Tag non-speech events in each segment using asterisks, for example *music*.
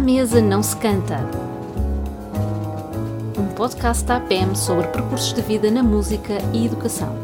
À mesa não se canta. Um podcast da APM sobre percursos de vida na música e educação.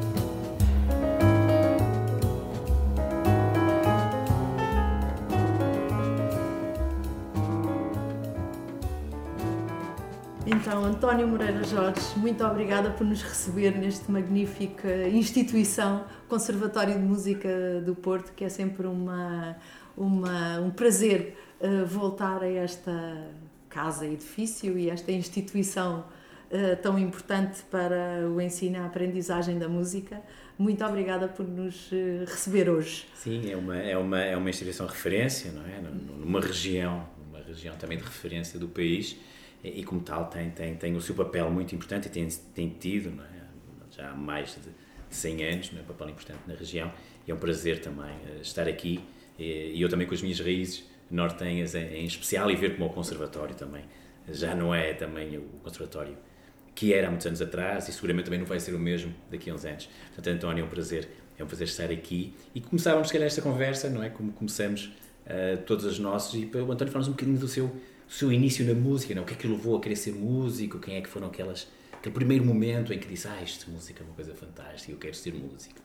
Então, António Moreira Jorge, muito obrigada por nos receber neste magnífica instituição, Conservatório de Música do Porto, que é sempre uma, uma, um prazer uh, voltar a esta casa, edifício e esta instituição uh, tão importante para o ensino e a aprendizagem da música. Muito obrigada por nos uh, receber hoje. Sim, é uma, é uma, é uma instituição referência, não é? Numa região, uma região também de referência do país e, como tal tem, tem, tem o seu papel muito importante e tem, tem tido é? já há mais de 100 anos é? um papel importante na região e é um prazer também eh, estar aqui e eu também com as minhas raízes nortenhas em especial e ver como o conservatório também já não é também o conservatório que era há muitos anos atrás e seguramente também não vai ser o mesmo daqui a uns anos. Portanto, António, é um prazer, é um prazer estar aqui e começávamos, se calhar, esta conversa, não é? Como começamos uh, todas as nossas e o António fala um bocadinho do seu o seu início na música, não? o que é que o levou a querer ser músico, quem é que foram aquelas, aquele primeiro momento em que disse, ah, isto música é uma coisa fantástica, eu quero ser músico.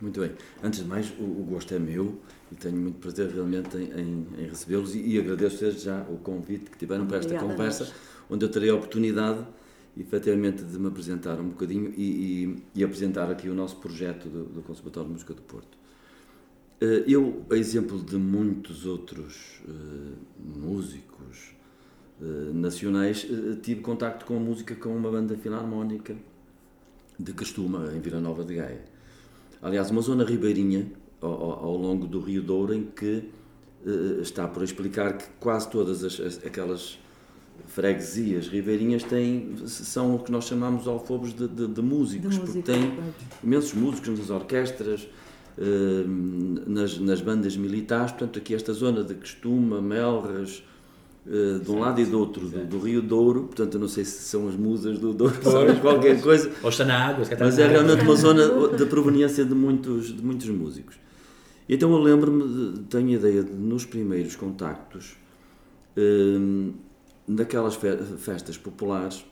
Muito bem. Antes de mais, o, o gosto é meu e tenho muito prazer realmente em, em, em recebê-los e, e agradeço desde já o convite que tiveram para esta Obrigada conversa, onde eu terei a oportunidade, efetivamente, de me apresentar um bocadinho e, e, e apresentar aqui o nosso projeto do, do Conservatório de Música do Porto. Eh, eu, a exemplo de muitos outros uh, músicos uh, nacionais, tive contacto com a música com uma banda filarmónica de Castuma, em Vila Nova de Gaia. Aliás, uma zona ribeirinha ao, ao longo do Rio Douro, em que está por explicar que quase todas as, as, aquelas freguesias ribeirinhas têm, são o que nós chamamos alfobos de, de, de músicos, de música, porque têm imensos músicos nas orquestras, eh, nas, nas bandas militares, portanto aqui esta zona de Costuma, Melras, Uh, de um lado e do outro, do, do, Rio Douro, portanto eu não sei se são as musas do Douro, *laughs* qualquer coisa. Ou está na água, está mas é realmente uma zona de proveniência de muitos, de muitos músicos. Então eu lembro-me, tenho a ideia de nos primeiros contactos, uh, naquelas festas populares,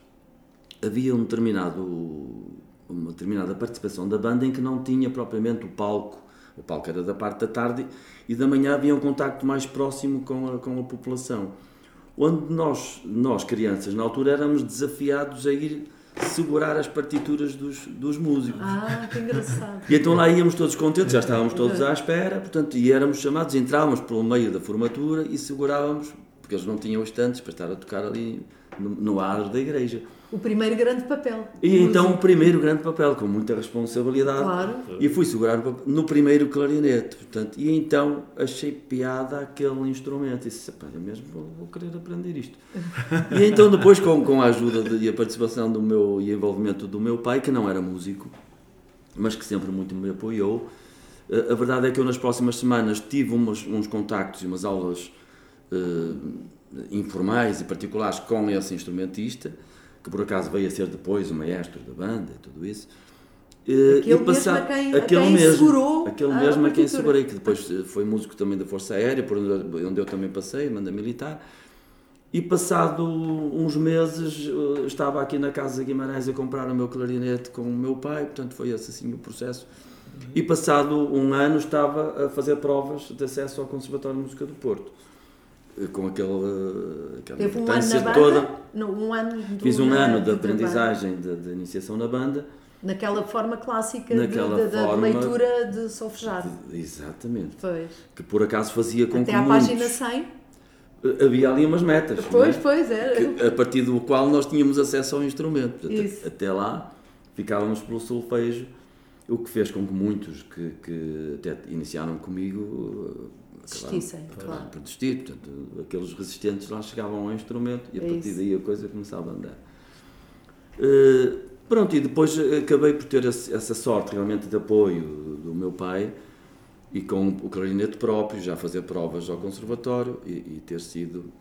havia um determinado uma determinada participação da banda em que não tinha propriamente o palco, o palco era da parte da tarde e da manhã havia um contacto mais próximo com a, com a população. Onde nós, nós, crianças, na altura éramos desafiados a ir segurar as partituras dos, dos músicos. Ah, que engraçado. E então lá íamos todos contentes, já estávamos todos à espera, portanto, e éramos chamados, entrávamos pelo meio da formatura e segurávamos, porque eles não tinham estantes para estar a tocar ali no, no ar da igreja o primeiro grande papel. E então o primeiro grande papel, com muita responsabilidade. Claro. E fui segurar no primeiro clarinete. Portanto, e então achei piada aquele instrumento. E disse, eu mesmo vou, vou, querer aprender isto. e então depois, com, com a ajuda de, e a participação do meu, e envolvimento do meu pai, que não era músico, mas que sempre muito me apoiou, eh, a verdade é que eu nas próximas semanas tive umas, uns contactos e umas aulas uh, informais e particulares com esse instrumentista, que por acaso veio a ser depois o maestro da banda e tudo isso. Eh, aquele e passar, mesmo a quem, aquele a quem mesmo, segurou aquele a mesmo a quem segurei, que depois eh, foi músico também da Força Aérea, por onde eu também passei, manda militar. E passado uns meses eh, estava aqui na casa de Guimarães a comprar o meu clarinete com o meu pai, portanto foi esse assim o processo. E passado um ano estava a fazer provas de acesso ao Conservatório de Música do Porto com aquele, aquela Teve importância um toda. No, um ano Fiz um ano de aprendizagem de, de, iniciação na banda. Naquela forma clássica Naquela de, de, forma, de leitura de solfejado. Exatamente. Pois. Que por acaso fazia com Até que à muitos, página 100? Eh, havia ali umas metas. Pois, é? pois, era. Que, a partir do qual nós tínhamos acesso ao instrumento. Até, até lá ficávamos pelo solfejo, o que fez com que muitos que, que até iniciaram comigo Desistissem, claro. por desistir. Portanto, aqueles resistentes lá chegavam ao instrumento e a é partir isso. daí a coisa começava a andar. Uh, pronto, e depois acabei por ter essa sorte realmente de apoio do meu pai e com o clarinete próprio, já fazer provas ao conservatório e, e ter sido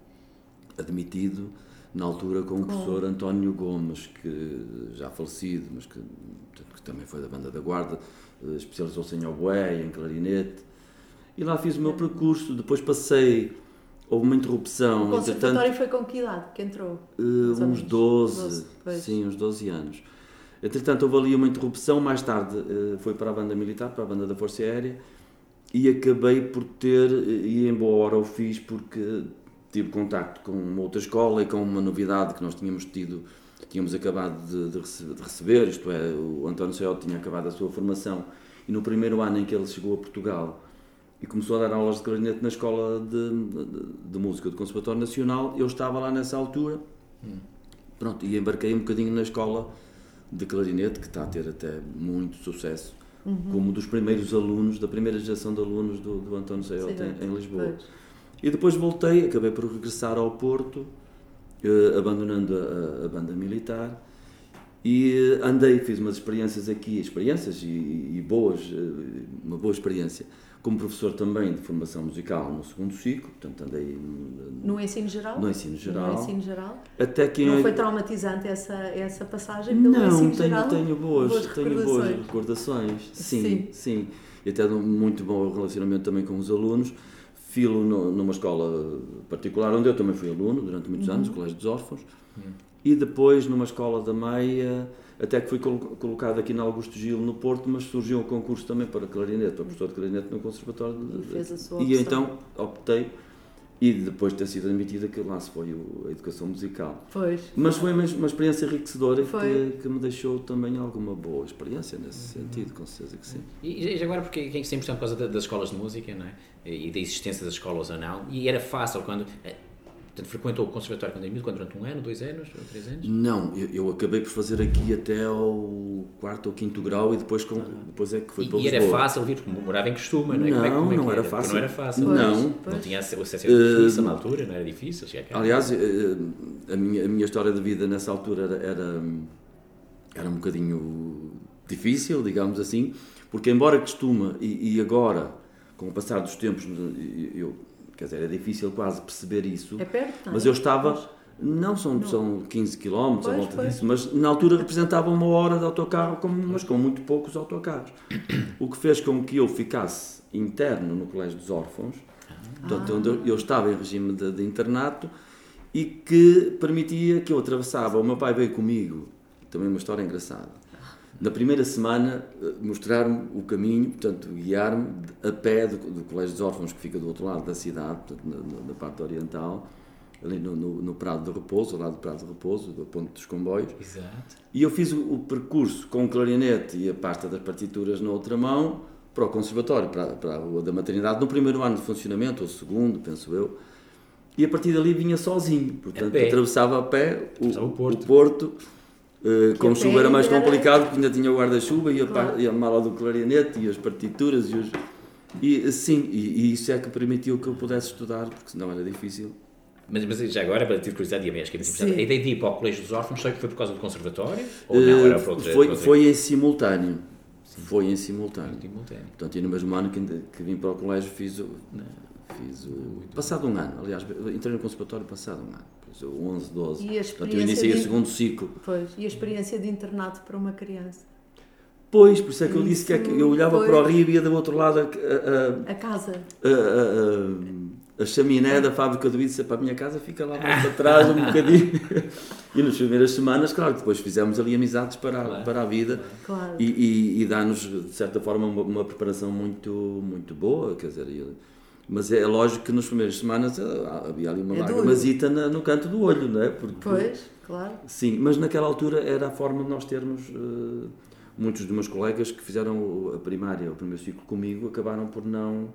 admitido na altura com o professor António Gomes, que já falecido, mas que, que também foi da banda da Guarda, eh, especializou-se em oboé, em clarinete, e lá fiz o meu percurso. Depois passei houve uma interrupção. O conservatório foi com que idade que entrou? Uh, uns 12, 12 sim, uns 12 anos. Entretanto, houve ali uma interrupção, mais tarde uh, foi para a banda militar, para a banda da Força Aérea, e acabei por ter, e em boa hora o fiz, porque tive contacto com uma outra escola e com uma novidade que nós tínhamos tido, tínhamos acabado de, de, receber, de receber, isto é, o António Céu tinha acabado a sua formação, e no primeiro ano em que ele chegou a Portugal, e começou a dar aulas de clarinete na escola de, de, de, música do Conservatório Nacional. Eu estava lá nessa altura, hum. pronto, e embarquei um bocadinho na escola de clarinete, que está a ter até muito sucesso, uhum. como um dos primeiros alunos, da primeira geração de alunos do, do António Zaiota em, em, Lisboa. Pois. E depois voltei, acabei por regressar ao Porto, eh, abandonando a, a, banda militar, e andei, fiz umas experiências aqui, experiências e, e boas, eh, uma boa experiência como professor também de formação musical no segundo ciclo, portanto andei no ensino geral. No ensino geral. No ensino geral. Até que não foi traumatizante essa essa passagem pelo não, ensino tenho, geral. tenho boas, boas tenho boas recordações. Sim, sim, sim. E até um muito bom relacionamento também com os alunos. Filo no, numa escola particular onde eu também fui aluno durante muitos uhum. anos, o Colégio dos Órfãos. Uhum. E depois numa escola da Meia até que fui colocado aqui na Augusto Gil, no Porto, mas surgiu um concurso também para clarinete, para professor de clarinete no Conservatório. De, e fez a sua E então optei, e depois de ter sido admitida, que lá se foi a educação musical. Pois. Mas foi uma, uma experiência enriquecedora que, que, me deixou também alguma boa experiência nesse uhum. sentido, com certeza que sim. E, e agora, porque quem sempre por causa das escolas de música, não é? E da existência das escolas ou não, e era fácil quando eh, Portanto, frequentou o conservatório quando é miúdo, durante um ano, dois anos, ou três anos? Não, eu, eu, acabei por fazer aqui até ao quarto ou quinto grau e depois, com, depois é que foi e, para E era fácil vir, porque morava em costume, não é? Não, como é, como é não era, era fácil. Não era fácil. Pois, não. Pois. Não tinha acesso a difícil uh, na altura, não era difícil. Aliás, eh, a minha, a minha história de vida nessa altura era, era, era um bocadinho difícil, digamos assim, porque embora costume e, e agora, com o passar dos tempos, eu Quer dizer, é difícil quase perceber isso. É perto, é? Mas eu estava. Não, são, não. são 15 km à volta pois. disso, mas na altura representava uma hora de autocarro, mas com muito poucos autocarros. O que fez com que eu ficasse interno no Colégio dos Órfãos, portanto, ah. onde eu estava em regime de, de internato, e que permitia que eu atravessava. O meu pai veio comigo, também uma história engraçada na primeira semana, eh, mostrar-me o caminho, portanto, guiar-me a pé do, do, Colégio dos Órfãos, que fica do outro lado da cidade, portanto, na, na parte oriental, ali no, no, no, Prado de Repouso, ao lado do Prado de Repouso, do Ponto dos Comboios. Exato. E eu fiz o, o, percurso com o clarinete e a pasta das partituras na outra mão para o Conservatório, para, para a Rua da Maternidade, no primeiro ano de funcionamento, ou segundo, penso eu. E a partir dali vinha sozinho, portanto, a atravessava a pé o, o Porto. O Porto Uh, com chuva era mais complicado porque ainda tinha o guarda-chuva e, claro. e, a mala do clarinete e as partituras e, os, e sim, e, e, isso é que permitiu que eu pudesse estudar, porque senão era difícil. Mas, mas já agora, para ter curiosidade, e que é muito a ideia de ir para o Colégio dos Órfãos foi, foi por causa do conservatório? Ou não, era para outra, foi, foi em simultâneo. Sim. Foi em simultâneo. simultâneo. Portanto, e no mesmo ano que, que vim para o colégio fiz o, fiz o, passado um ano, aliás, entrei no conservatório passado um ano. 11, 12. E a Portanto, eu iniciei de... o segundo ciclo. Pois, e a experiência de internato para uma criança? Pois, por isso é que eu disse que, é que eu olhava pois. para o rio e via do outro lado a, a, a casa. A, a, chaminé da fábrica do Itza para a minha casa fica lá mais para trás um bocadinho. *laughs* e nas primeiras semanas, claro, depois fizemos ali amizades para, claro. para a vida claro. e, e, e dá-nos, de certa forma, uma, uma, preparação muito, muito boa. Quer dizer, mas é lógico que nas primeiras semanas ah, havia ali uma é lágrimazita no canto do olho, não é? Porque, pois, claro. Sim, mas naquela altura era a forma de nós termos. Uh, muitos dos meus colegas que fizeram a primária, o primeiro ciclo comigo, acabaram por não,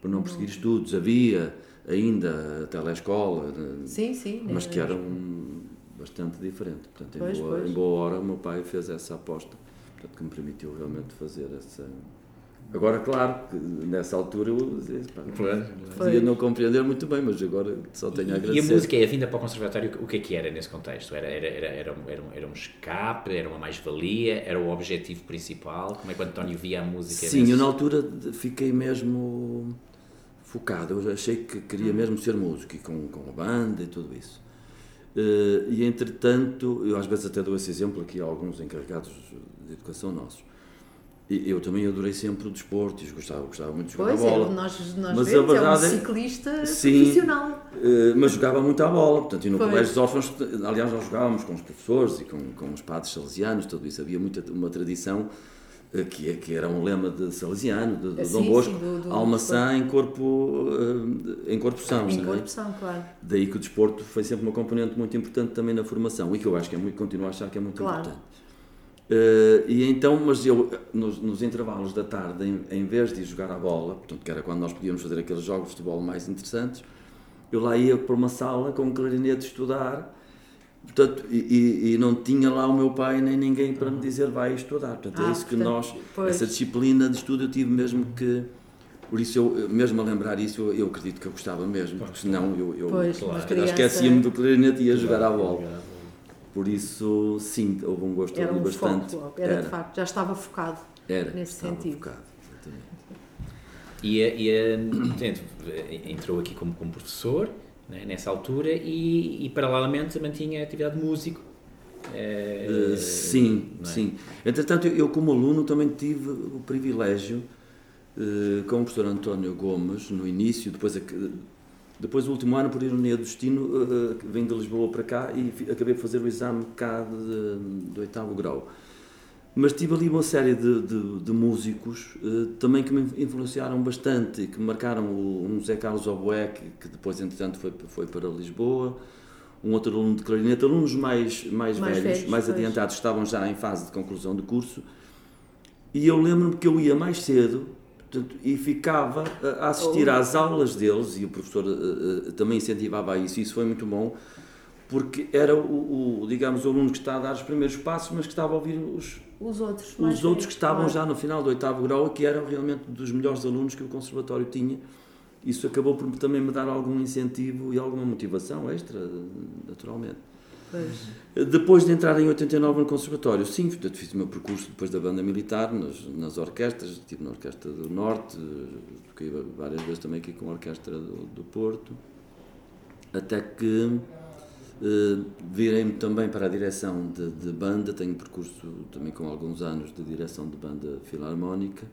por não prosseguir estudos. Havia ainda a telescola, eh, sim, sim, mas que eram bastante diferentes. Portanto, pois, em, boa, pois. em boa hora, o meu pai fez essa aposta, portanto, que me permitiu realmente fazer essa Agora, claro, nessa altura eu podia não compreender muito bem, mas agora só tenho a agradecer. E a música a vinda para o conservatório, o que é que era nesse contexto? Era, era, era, era, um, era, um, era um escape, era uma mais-valia, era o objetivo principal? Como é que o António via a música? Sim, nesse... eu na altura fiquei mesmo focado, eu achei que queria mesmo ser músico, e com, com a banda e tudo isso. Uh, e entretanto, eu às vezes até dou esse exemplo aqui a alguns encarregados de educação nossos eu também adorei sempre o desporto e gostava, gostava muito de jogar pois a bola. É, nós, nós mas vemos, a verdade é um é- ciclista Sim, profissional. eh, mas jogava muito à bola, portanto, e no Pois. Colégio dos Órfãos, aliás, nós jogávamos com os professores e com, com os padres salesianos, tudo isso. Havia muita, uma tradição eh, que, é- que era um lema de salesiano, de, de Eh, Dom sim, Bosco, sim, do- do- almaçã em corpo, eh, em corpo são. Em é? corrupção, claro. Daí que o desporto foi sempre uma componente muito importante também na formação e que eu acho que é muito, continuo a achar que é muito Claro. importante. Eh, e então, mas eu, nos, nos intervalos da tarde, em, em vez de ir jogar a bola, portanto, que era quando nós podíamos fazer aqueles jogos de futebol mais interessantes, eu lá ia para uma sala com um clarinete estudar, portanto, e, e- e não tinha lá o meu pai nem ninguém para me dizer vai estudar. Portanto, é Ah, isso que portanto, nós, pois. essa disciplina de estudo eu tive mesmo que. Por isso, eu, mesmo a lembrar isso, eu, eu acredito que eu gostava mesmo, porque senão eu, eu Claro. Eu esquecia-me do clarinete e ia jogar à bola. Por isso, sim, houve um gosto Era um bastante. foco, era, de facto, já estava focado. era, nesse estava sentido. focado, exatamente. E, a- e a- portanto, entrou aqui como, como professor, né, nessa altura, e, e paralelamente mantinha a atividade de músico. Eh, Uh, sim, é? sim. Entretanto, eu, como aluno também tive o privilégio, uh, com o professor António Gomes, no início, depois, a que- depois do último ano, por ironia do destino, uh, vim de Lisboa para cá e acabei por fazer o exame cá de, do oitavo grau. Mas tive ali uma série de, de, de músicos uh, também que me influenciaram bastante que me marcaram o, um Zé Carlos Oboé, que, que depois, entretanto, foi, foi para Lisboa, um outro aluno de clarinete, alunos mais, mais, Mais velhos, velhos, mais pois. adiantados, estavam já em fase de conclusão de curso, e eu lembro-me que eu ia mais cedo portanto, e ficava a assistir Oh. às aulas deles, e o professor eh, também incentivava isso, e isso foi muito bom, porque era o, o, digamos, o aluno que está a dar os primeiros passos, mas que estava a ouvir os, Os outros, os outros que estavam claro. já no final do oitavo grau, que eram realmente dos melhores alunos que o conservatório tinha. Isso acabou por também me dar algum incentivo e alguma motivação extra, naturalmente. Pois. Depois de entrar em 89 no conservatório, sim, portanto, fiz o meu percurso depois da banda militar, nas, nas orquestras, estive na Orquestra do Norte, toquei várias vezes também aqui com a Orquestra do, do Porto, até que eh, virei-me também para a direção de, de banda, tenho percurso também com alguns anos de direção de banda filarmónica,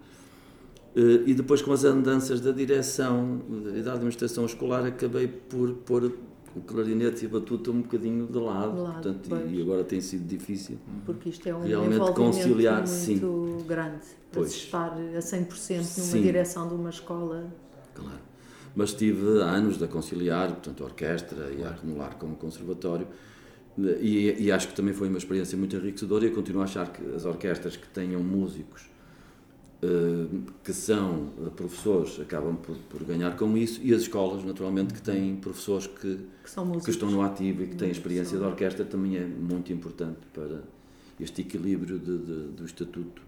eh, e depois com as andanças da direção e da administração escolar acabei por pôr o clarinete e a batuta um bocadinho de lado, De lado, portanto, pois. e agora tem sido difícil. Porque isto é um Realmente conciliar, muito sim. grande para Pois. estar a 100% numa Sim. direção de uma escola. Claro. Mas tive anos a conciliar, portanto, a orquestra e a acumular com o conservatório. E, e acho que também foi uma experiência muito enriquecedora. E eu continuo a achar que as orquestras que tenham músicos que são eh, professores acabam por, por ganhar com isso. E as escolas, naturalmente, que têm professores que, Que que estão no ativo e que têm experiência de orquestra também é muito importante para este equilíbrio de, de- do estatuto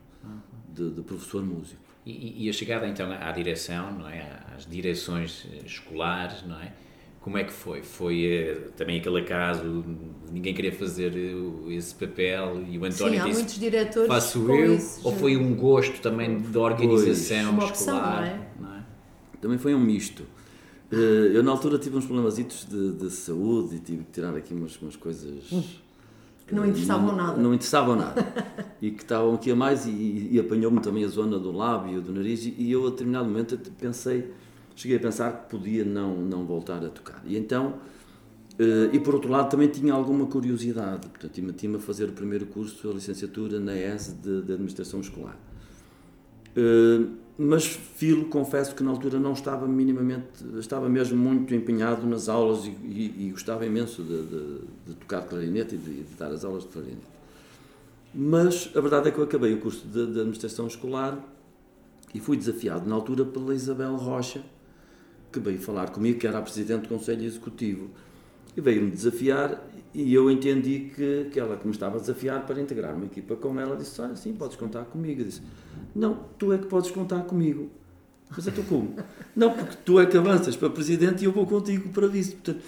de, de professor músico. E, e a chegada então à direção, não é? Às direções eh, escolares, não é? Como é que foi? Foi eh, também aquele acaso de ninguém querer fazer o- esse papel e o António Sim, há disse muitos diretores faço eu? isso, ou foi um gosto também da organização opção, escolar? não é? não é? Também foi um misto. Eh, Eu, na altura, tive uns problemazitos de, de saúde e tive que tirar aqui umas, umas coisas. Que não interessavam não- nada. Não interessavam nada. e que estavam aqui a mais, e, e apanhou-me também a zona do lábio, do nariz, e eu, a determinado momento, pensei, cheguei a pensar que podia não, não voltar a tocar. E então. eh, e por outro lado também tinha alguma curiosidade, portanto, e meti-me a fazer o primeiro curso, a licenciatura na ES de, de Administração Escolar. Uh, mas Filo, confesso que na altura não estava minimamente, estava mesmo muito empenhado nas aulas e, e- e gostava imenso de, de- de tocar clarinete e de, de dar as aulas de clarinete. Mas a verdade é que eu acabei o curso de, de administração escolar e fui desafiado na altura pela Isabel Rocha, que veio falar comigo, que era a Presidente do Conselho Executivo. E veio-me desafiar e eu entendi que, que ela que me estava a desafiar para integrar uma equipa com ela, disse, olha, sim, podes contar comigo. Eu disse, não, tu é que podes contar comigo. Mas eu estou como? *laughs* Não, porque tu é que avanças para Presidente e eu vou contigo para Vice. Portanto,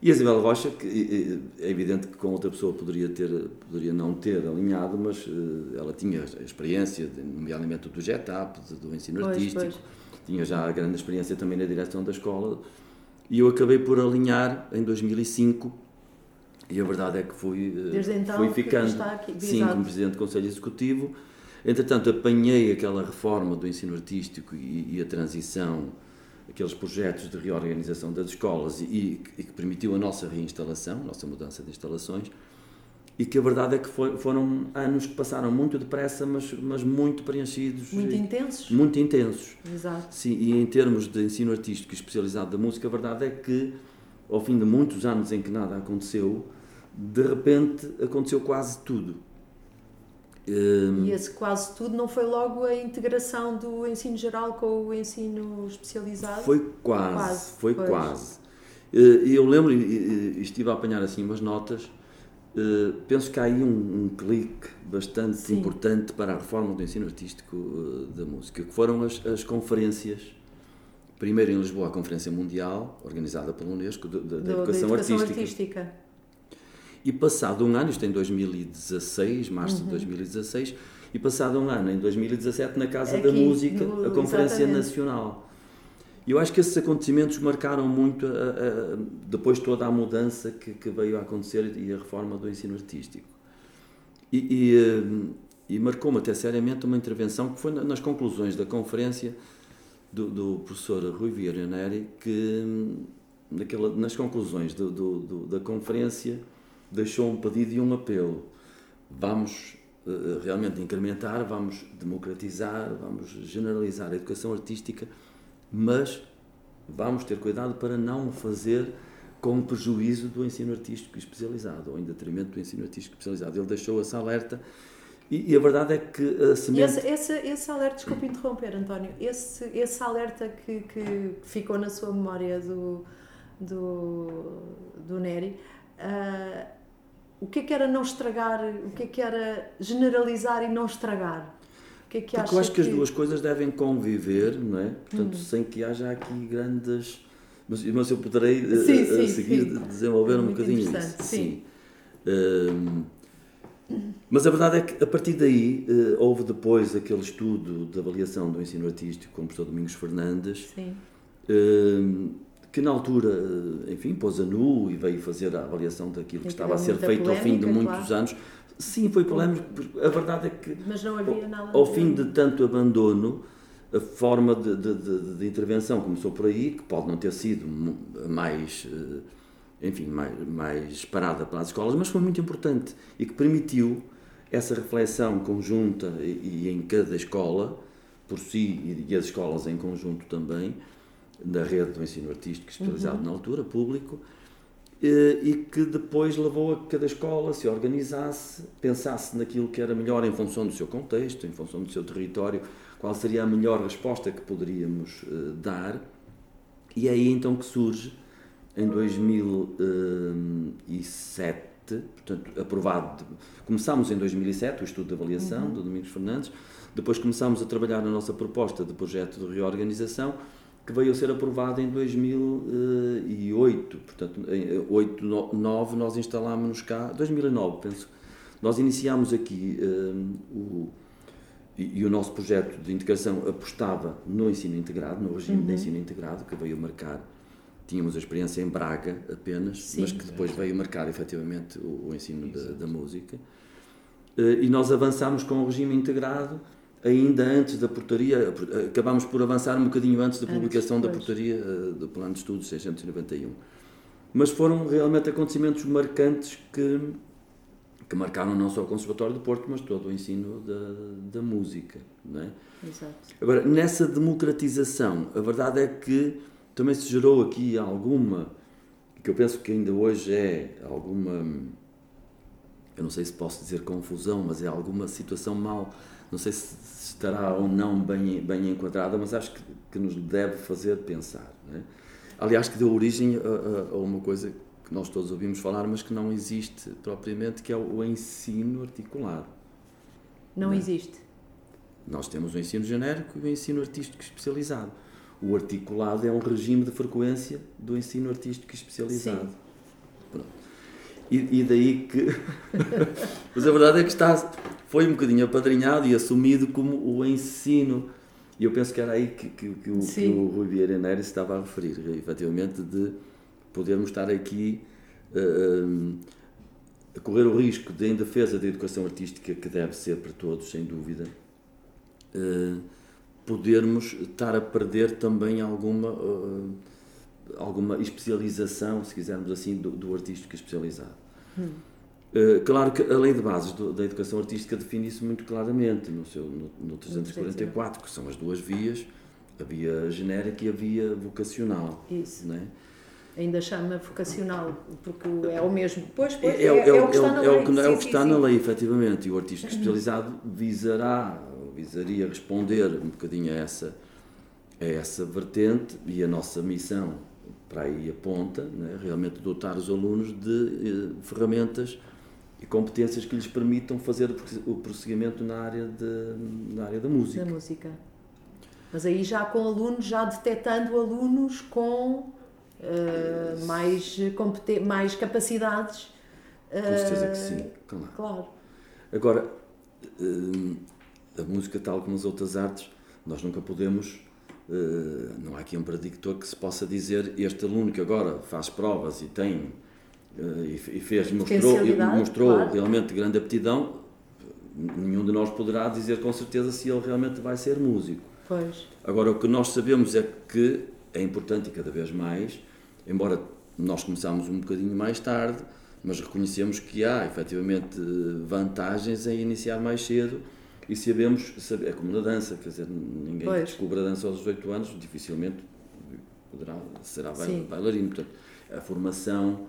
e a Isabel Rocha, que é evidente que com outra pessoa poderia, ter, poderia não ter alinhado, mas eh, ela tinha a experiência, nomeadamente do GETAP, do ensino Pois, artístico, pois. Tinha já a grande experiência também na direção da escola, e eu acabei por alinhar em 2005, e a verdade é que fui, eh, Desde então fui ficando, aqui, sim, como Presidente do Conselho Executivo, Entretanto, apanhei aquela reforma do ensino artístico e, e a transição, aqueles projetos de reorganização das escolas e, e, que permitiu a nossa reinstalação, a nossa mudança de instalações, e que a verdade é que foi, foram anos que passaram muito depressa, mas, mas muito preenchidos. Muito intensos. Muito intensos. Exato. Sim, e em termos de ensino artístico especializado da música, a verdade é que, ao fim de muitos anos em que nada aconteceu, de repente aconteceu quase tudo. Um, e esse quase tudo não foi logo a integração do ensino geral com o ensino especializado? Foi quase, quase foi pois. quase. E eu lembro, e estive a apanhar assim umas notas, Uh, penso que há aí um, um clique bastante Sim. importante para a reforma do ensino artístico uh, da música, que foram as, as, conferências, primeiro em Lisboa a Conferência Mundial, organizada pela Unesco, da Educação, educação artística. artística. E passado um ano, isto em 2016, março uhum. de 2016, e passado um ano, em 2017, na Casa Aqui, da Música, no, a Conferência exatamente. Nacional. E eu acho que esses acontecimentos marcaram muito, a, a, depois toda a mudança que, que, veio a acontecer e a reforma do ensino artístico. E, e, eh, e marcou-me até seriamente uma intervenção que foi nas conclusões da conferência do, do professor Rui Vieira Neri, que naquela, nas conclusões do, do, do, da conferência deixou um pedido e um apelo. Vamos realmente incrementar, vamos democratizar, vamos generalizar a educação artística mas vamos ter cuidado para não o fazer com prejuízo do ensino artístico especializado ou em detrimento do ensino artístico especializado. Ele deixou esse alerta e, e a verdade é que a semente... Esse, esse, esse alerta, desculpe interromper, António, esse, esse alerta que, que ficou na sua memória do, do, do Neri, uh, o que é que era não estragar, o que é que era generalizar e não estragar? Que é que Porque eu acho que, que, as duas coisas devem conviver, não é? Portanto, hum. sem que haja aqui grandes. Mas, mas eu poderei eh, sim, a, a sim, seguir sim. desenvolver é um bocadinho isso. Sim. Um, mas a verdade é que a partir daí uh, houve depois aquele estudo de avaliação do ensino artístico com o professor Domingos Fernandes, uh, que na altura, enfim, pôs a nu e veio fazer a avaliação daquilo que estava a ser feito polémica, ao fim de muitos claro. anos Sim, foi polémico. A verdade é que. Mas não havia nada. Ao fim de tanto abandono, a forma de, de, de, de, intervenção começou por aí, que pode não ter sido mais, eh, enfim, mais, mais parada para as escolas, mas foi muito importante e que permitiu essa reflexão conjunta e, e em cada escola, por si e as escolas em conjunto também, da rede do ensino artístico especializado uhum. na altura, público, e que depois levou a que cada escola se organizasse, pensasse naquilo que era melhor em função do seu contexto, em função do seu território, qual seria a melhor resposta que poderíamos eh, dar. E é aí então que surge, em 2007, portanto, aprovado. Começámos em 2007 o estudo de avaliação uhum. do Domingos Fernandes, depois começámos a trabalhar na nossa proposta de projeto de reorganização que veio a ser aprovado em 2008. Portanto, em 8, 9 nós instalámos-nos cá, 2009 penso, nós iniciámos aqui um, o, e, e, o nosso projeto de integração apostava no ensino integrado, no regime uhum. de ensino integrado, que veio marcar, tínhamos a experiência em Braga apenas, Sim. mas que depois veio marcar efetivamente o, o ensino da, da, música. Uh, e nós avançámos com o regime integrado, ainda antes da portaria, acabámos por avançar um bocadinho antes da publicação antes, da portaria eh, do Plano de Estudos 691. Mas foram realmente acontecimentos marcantes que, que marcaram não só o Conservatório do Porto, mas todo o ensino da, da música. Não é? Exato. Agora, nessa democratização, a verdade é que também se gerou aqui alguma, que eu penso que ainda hoje é alguma, eu não sei se posso dizer confusão, mas é alguma situação mal não sei se estará ou não bem, bem enquadrada, mas acho que, que nos deve fazer pensar. É? Aliás, que deu origem a, a, a, uma coisa que nós todos ouvimos falar, mas que não existe propriamente, que é o, o ensino articulado. Não, não é? existe. Nós temos o ensino genérico e o ensino artístico especializado. O articulado é um regime de frequência do ensino artístico especializado. Sim. E, e, daí que. *laughs* Mas a verdade é que está, foi um bocadinho apadrinhado e assumido como o ensino. E eu penso que era aí que, que, que, o, que o Rui Vieira Neres estava a referir, efetivamente, de podermos estar aqui uh, a correr o risco de, em defesa da educação artística, que deve ser para todos, sem dúvida, uh, podermos estar a perder também alguma, uh, alguma especialização, se quisermos assim, do, do artístico especializado. Hum. Uh, claro que a lei de bases do, da educação artística define isso muito claramente no, seu, no, no 344, que são as duas vias, a via genérica e a via vocacional. Isso. Né? Ainda chama vocacional, porque é o mesmo. Pois, pois, é, é, é, é o que está na lei. É o que, é o que está na lei, efetivamente, e o artista *clears throat* especializado visará visaria responder um bocadinho a essa, a essa vertente e a nossa missão para aí aponta, né, realmente dotar os alunos de eh, ferramentas e competências que lhes permitam fazer o prosseguimento na área, de, na área da música. Da música. Mas aí já com alunos, já detectando alunos com uh, mais, mais capacidades. Com certeza que sim, eh, claro. claro. Agora, uh, a música, tal como as outras artes, nós nunca podemos. Não há aqui um predictor que se possa dizer este aluno que agora faz provas e tem e, fez mostrou, mostrou claro. realmente grande aptidão nenhum de nós poderá dizer com certeza se ele realmente vai ser músico pois. agora o que nós sabemos é que é importante e cada vez mais embora nós começámos um bocadinho mais tarde mas reconhecemos que há efetivamente vantagens em iniciar mais cedo e sabemos, é como na dança, quer dizer, ninguém pois. que descubra a dança aos 18 anos dificilmente poderá, será bailarino. Portanto, a formação.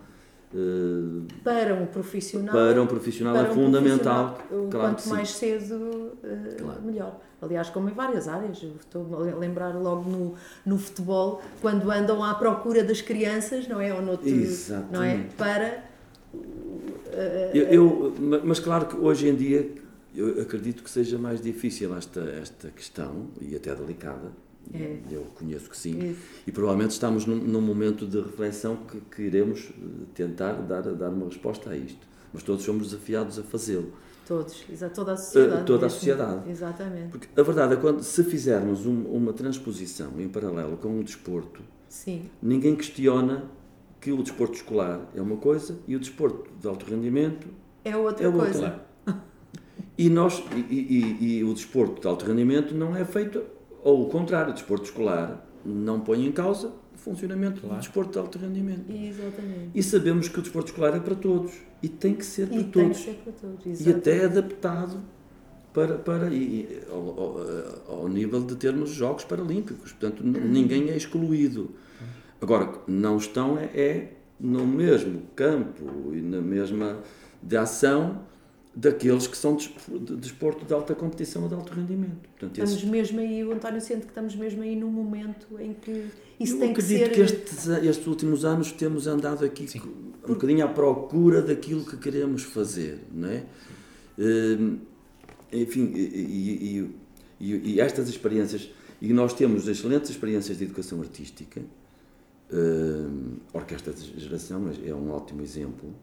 Uh, para um profissional, para um profissional para é um fundamental. Profissional, claro quanto mais cedo, uh, claro. melhor. Aliás, como em várias áreas, estou a lembrar logo no, no futebol, quando andam à procura das crianças, não é? Ou noutro, Exatamente. não é? Para. Uh, eu, eu, mas claro que hoje em dia eu acredito que seja mais difícil esta, esta questão, e até delicada, é. eu conheço que sim, e provavelmente estamos num, num, momento de reflexão que, que iremos eh, tentar dar, dar uma resposta a isto, mas todos somos desafiados a fazê-lo. Todos, toda a sociedade. Uh, toda a sociedade. Exatamente. Porque a verdade é que quando, se fizermos um, uma transposição em paralelo com o desporto, sim. ninguém questiona que o desporto escolar é uma coisa e o desporto de alto rendimento é outra é coisa. Outra. E, nós, e, e, e, o desporto de alto rendimento não é feito, ou o contrário, o desporto escolar não põe em causa o funcionamento claro. do desporto de alto rendimento. Exatamente. E sabemos que o desporto escolar é para todos e tem que ser para e todos. Tem que ser para todos. Exatamente. E até adaptado para, para e, ao, ao, ao, nível de termos Jogos Paralímpicos. Portanto, ninguém é excluído. Agora, não estão é, é no mesmo campo e na mesma de ação daqueles que são de desporto de alta competição ou de alto rendimento. Portanto, estamos esses... mesmo aí, o António sente que estamos mesmo aí num momento em que isso Eu tem que ser... que estes, estes últimos anos temos andado aqui Sim. um bocadinho à procura daquilo que queremos fazer, não é? Hum, enfim, e, e, e, e, estas experiências, e nós temos excelentes experiências de educação artística, hum, a Orquestra de Geração é um ótimo exemplo,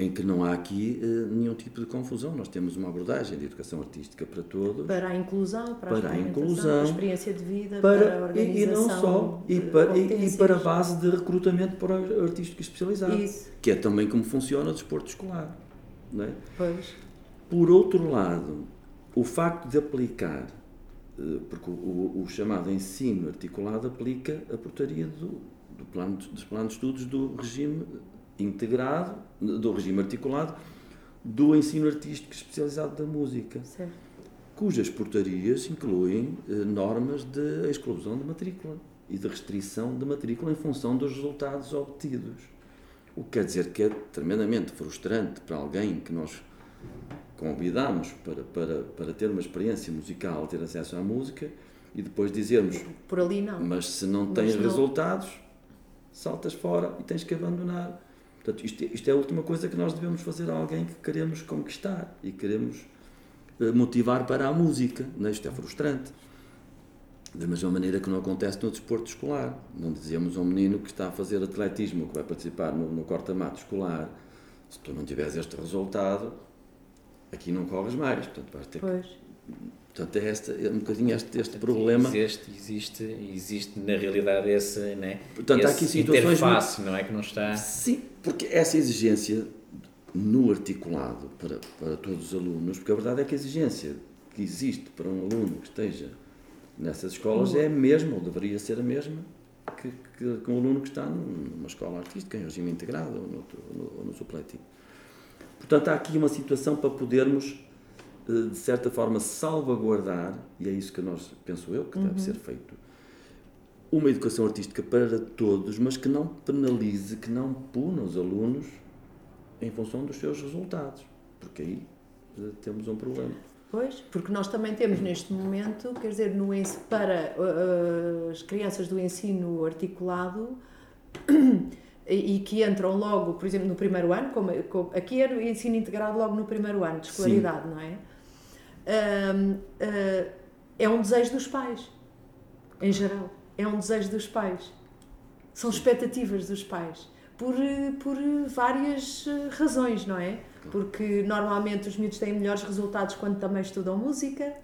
em que não há aqui uh, nenhum tipo de confusão. Nós temos uma abordagem de educação artística para todos. Para a inclusão, para, para a, inclusão, para a experiência de vida, para, para a organização. E, e não só, e para, e, e, para a base de recrutamento para o artístico especializado. Isso. Que é também como funciona o desporto escolar. Não é? Pois. Por outro lado, o facto de aplicar, eh, porque o, o, o chamado ensino articulado aplica a portaria do, do plano, dos planos de estudos do regime integrado, do regime articulado, do ensino artístico especializado da música, certo. cujas portarias incluem eh, normas de exclusão de matrícula e de restrição de matrícula em função dos resultados obtidos. O que quer dizer que é tremendamente frustrante para alguém que nós convidamos para, para, para ter uma experiência musical, ter acesso à música, e depois dizermos: Por ali não. Mas se não tens não. resultados, saltas fora e tens que abandonar Portanto, isto, isto é a última coisa que nós devemos fazer a alguém que queremos conquistar e queremos uh, motivar para a música. Não é? Isto é frustrante. Da mesma maneira que não acontece no desporto escolar. Não dizemos a um menino que está a fazer atletismo, que vai participar no, no corta-mato escolar, se tu não tiveres este resultado, aqui não corres mais. Portanto, vais ter pois. que Portanto, é, este, é um bocadinho este, este problema. Existe, existe, existe na realidade esse, né? Portanto, há aqui situações interface, não é que não está. Sim, porque essa exigência no articulado para, para todos os alunos, porque a verdade é que a exigência que existe para um aluno que esteja nessas escolas é a mesma, ou deveria ser a mesma, que, que, que um aluno que está numa escola artística, em regime integrado ou no, no, ou no supletivo. Portanto, há aqui uma situação para podermos, eh, de certa forma, salvaguardar, e é isso que nós, penso eu, que uhum. deve ser feito, uma educação artística para todos, mas que não penalize, que não puna os alunos em função dos seus resultados, porque aí eh, temos um problema. Pois, porque nós também temos neste momento, quer dizer, no, para uh, as crianças do ensino articulado *coughs* e, que entram logo, por exemplo, no primeiro ano, como, como aqui era o ensino integrado logo no primeiro ano de escolaridade, Sim. não é? Uh, uh, é um desejo dos pais, em geral. É um desejo dos pais. São expectativas dos pais. Por, por várias razões, não é? Porque normalmente os miúdos têm melhores resultados quando também estudam música.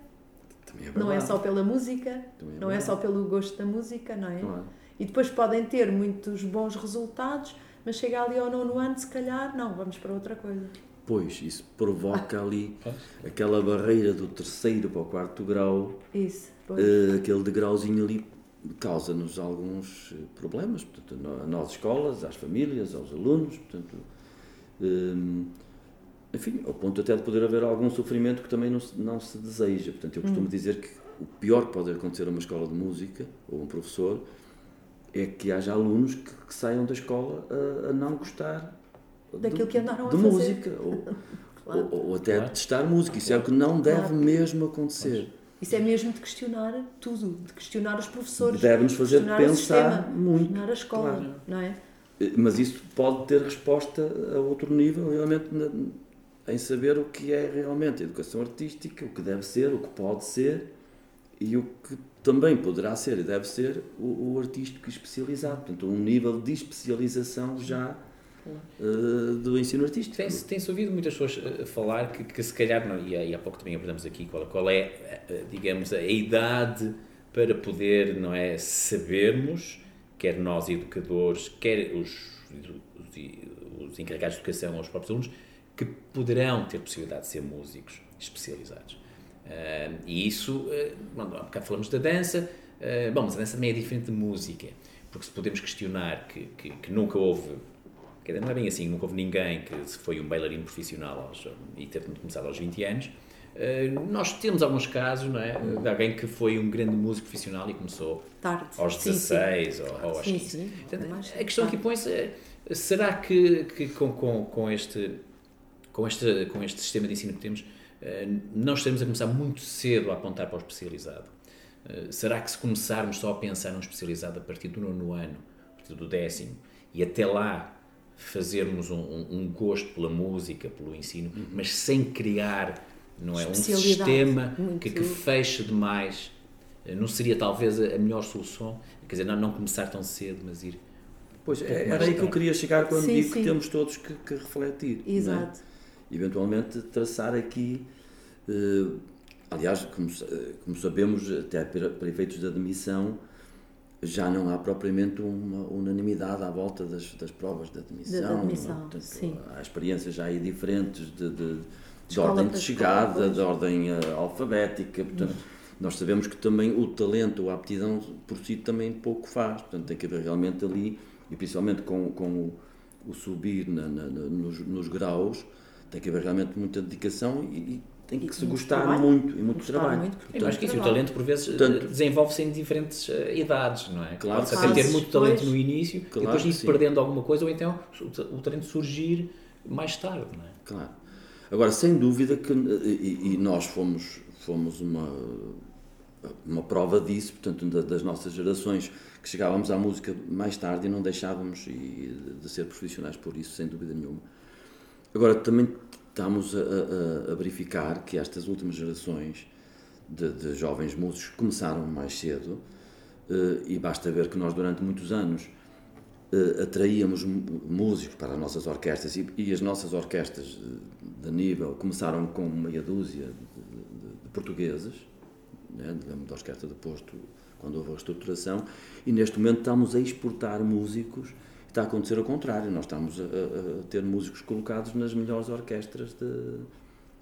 Também é não é só pela música, é não é só pelo gosto da música, não é? Claro. E depois podem ter muitos bons resultados, mas chega ali ao nono ano, se calhar, não, vamos para outra coisa. Pois, isso provoca ali *laughs* aquela barreira do terceiro para o quarto grau. Isso, uh, aquele degrauzinho ali causa-nos alguns problemas, portanto, a nós escolas, às famílias, aos alunos, portanto, ehm, enfim, ao ponto até de poder haver algum sofrimento que também não se, não se deseja. Portanto, eu costumo hum. dizer que o pior que pode acontecer a uma escola de música ou um professor é que haja alunos que, que saiam da escola a, a não gostar daquilo que andaram de a música ou, *laughs* claro. ou, ou, até claro. de testar música. Isso é o que não deve claro. mesmo acontecer. Isso é mesmo de questionar tudo, de questionar os professores. Deve-nos fazer pensar sistema, muito. Questionar a escola, não é? Mas isso pode ter resposta a outro nível, realmente em saber o que é realmente a educação artística, o que deve ser, o que pode ser e o que também poderá ser e deve ser o, o artístico especializado. Portanto, um nível de especialização já uh, do ensino artístico. Tem-se tem ouvido muitas pessoas uh, falar que, que se calhar, não, e, há pouco também abordamos aqui qual, qual é, uh, digamos, a idade para poder, não é, sabermos, quer nós educadores, quer os, os, os encarregados de educação, os próprios alunos, que poderão ter possibilidade de ser músicos especializados. Uh, e isso, uh, bom, há bocado falamos da dança, uh, bom, mas a dança também é diferente de música, porque se podemos questionar que, que, que nunca houve, quer dizer, não é bem assim, nunca houve ninguém que foi um bailarino profissional aos, e ter começado aos 20 anos, uh, nós temos alguns casos não é, de alguém que foi um grande músico profissional e começou Tarde. aos 16 sim, sim. ou, ou aos 15. Sim, sim. a questão aqui põe-se, é, será que, que com, com, com este com este, com este sistema de ensino que temos, eh, não estaremos a começar muito cedo a apontar para o especializado. Eh, será que se começarmos só a pensar no especializado a partir do nono ano, a partir do décimo, e até lá fazermos um, um gosto pela música, pelo ensino, uhum. mas sem criar não é, um sistema que, que feche demais, eh, não seria talvez a melhor solução? Quer dizer, não, não começar tão cedo, mas ir. Pois, é, era aí que eu queria chegar quando sim, digo sim. que temos todos que, que refletir. É? Exato eventualmente traçar aqui, eh, aliás, como, como, sabemos, até para, para, efeitos de admissão, já não há propriamente uma unanimidade à volta das, das provas de admissão. De admissão Portanto, sim. Há experiências já aí diferentes de, de, de ordem de chegada, de ordem uh, alfabética. Portanto, uhum. nós sabemos que também o talento ou a aptidão por si também pouco faz. Portanto, tem que haver realmente ali, e principalmente com, com o, o subir na, na, nos, nos graus, tem que haver realmente muita dedicação e tem que e se gostar trabalho. muito e muito gostar trabalho. Muito, Portanto, eu acho que isso, o talento por vezes desenvolve-se em diferentes uh, idades, não é? Claro, Pode-se até ter muito talento pois, no início claro, e depois ir perdendo alguma coisa ou então o, o, talento surgir mais tarde, não é? Claro. Agora, sem dúvida que, e, e nós fomos, fomos uma, uma prova disso, portanto, das nossas gerações, que chegávamos à música mais tarde e não deixávamos de ser profissionais por isso, sem dúvida nenhuma Agora, também estamos a, a, a verificar que estas últimas gerações de, de jovens músicos começaram mais cedo uh, e basta ver que nós, durante muitos anos, uh, atraíamos músicos para as nossas orquestras e, e as nossas orquestras de, nível começaram com meia dúzia de, de, portugueses, né? da Orquestra de Posto, quando houve a reestruturação, e neste momento estamos a exportar músicos está a acontecer o contrário. Nós estamos a, a, ter músicos colocados nas melhores orquestras de,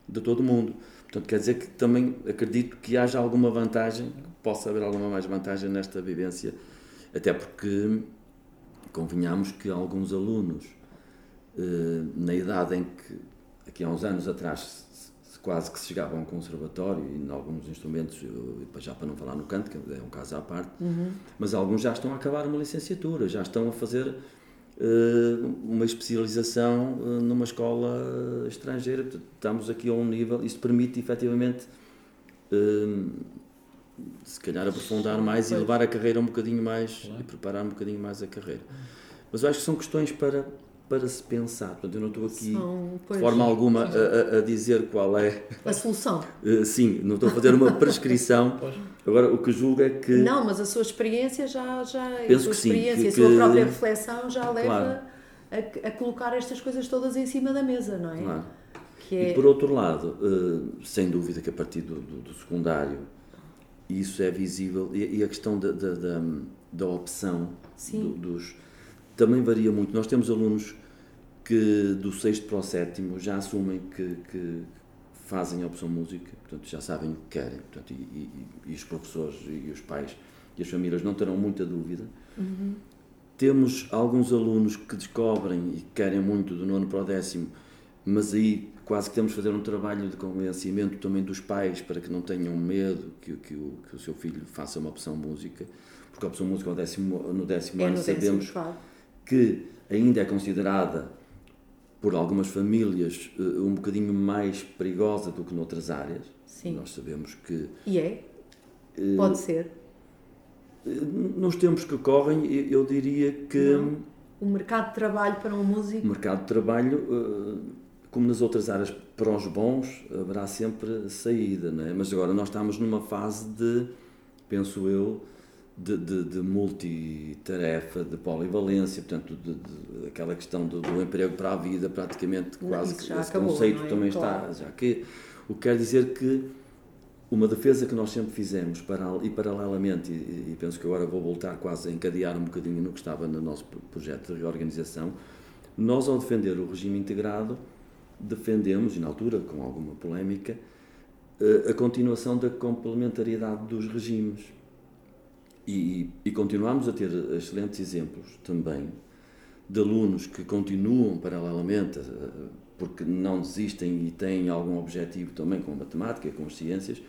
de todo o mundo. Portanto, quer dizer que também acredito que haja alguma vantagem, possa haver alguma mais vantagem nesta vivência, até porque convenhamos que alguns alunos, eh, na idade em que, aqui há uns anos atrás, quase que se chegava a um conservatório e em alguns instrumentos, já para não falar no canto, que é um caso à parte, uhum. mas alguns já estão a acabar uma licenciatura, já estão a fazer uh, uma especialização uh, numa escola estrangeira. Estamos aqui a um nível, isto permite efetivamente uh, se calhar aprofundar mais e levar a carreira um bocadinho mais e preparar um bocadinho mais a carreira. Mas eu acho que são questões para para se pensar. Portanto, eu não estou aqui São, de forma alguma a, a, dizer qual é a solução. Uh, *laughs* sim, não estou a fazer uma prescrição. *laughs* Agora, o que julgo é que. Não, mas a sua experiência já. já Penso a sua experiência, sim, que, a sua própria reflexão já leva claro. a, a, colocar estas coisas todas em cima da mesa, não é? Claro. É... E por outro lado, uh, sem dúvida que a partir do, do, do secundário isso é visível e, e a questão da, da, da, da opção do, dos também varia muito. Nós temos alunos que do sexto para o sétimo já assumem que, que fazem a opção música, portanto já sabem o que querem, portanto, e, e, e os professores e os pais e as famílias não terão muita dúvida. Uhum. Temos alguns alunos que descobrem e querem muito do nono para o décimo, mas aí quase que temos de fazer um trabalho de convencimento também dos pais para que não tenham medo que, que, o, que o seu filho faça uma opção música, porque a opção música no décimo, no décimo é ano no sabemos décimo, claro que ainda é considerada por algumas famílias eh, um bocadinho mais perigosa do que noutras áreas. Sim. Nós sabemos que. E é? Eh, Pode ser. Eh, nos tempos que correm, eu diria que. Não. O mercado de trabalho para um músico. O mercado de trabalho, como nas outras áreas, para os bons, haverá sempre saída, não é? Mas agora nós estamos numa fase de, penso eu, de, de, de multitarefa, de polivalência, portanto, de, de, aquela questão do, do, emprego para a vida, praticamente quase que esse acabou, conceito é? também claro. está, já que o que quer dizer que uma defesa que nós sempre fizemos para, e paralelamente, e, e, penso que agora vou voltar quase a encadear um bocadinho no que estava no nosso projeto de reorganização, nós ao defender o regime integrado, defendemos, e na altura com alguma polémica, eh, a continuação da complementariedade dos regimes e, e continuamos a ter excelentes exemplos também de alunos que continuam paralelamente, eh, porque não desistem e têm algum objetivo também com a matemática, com as ciências,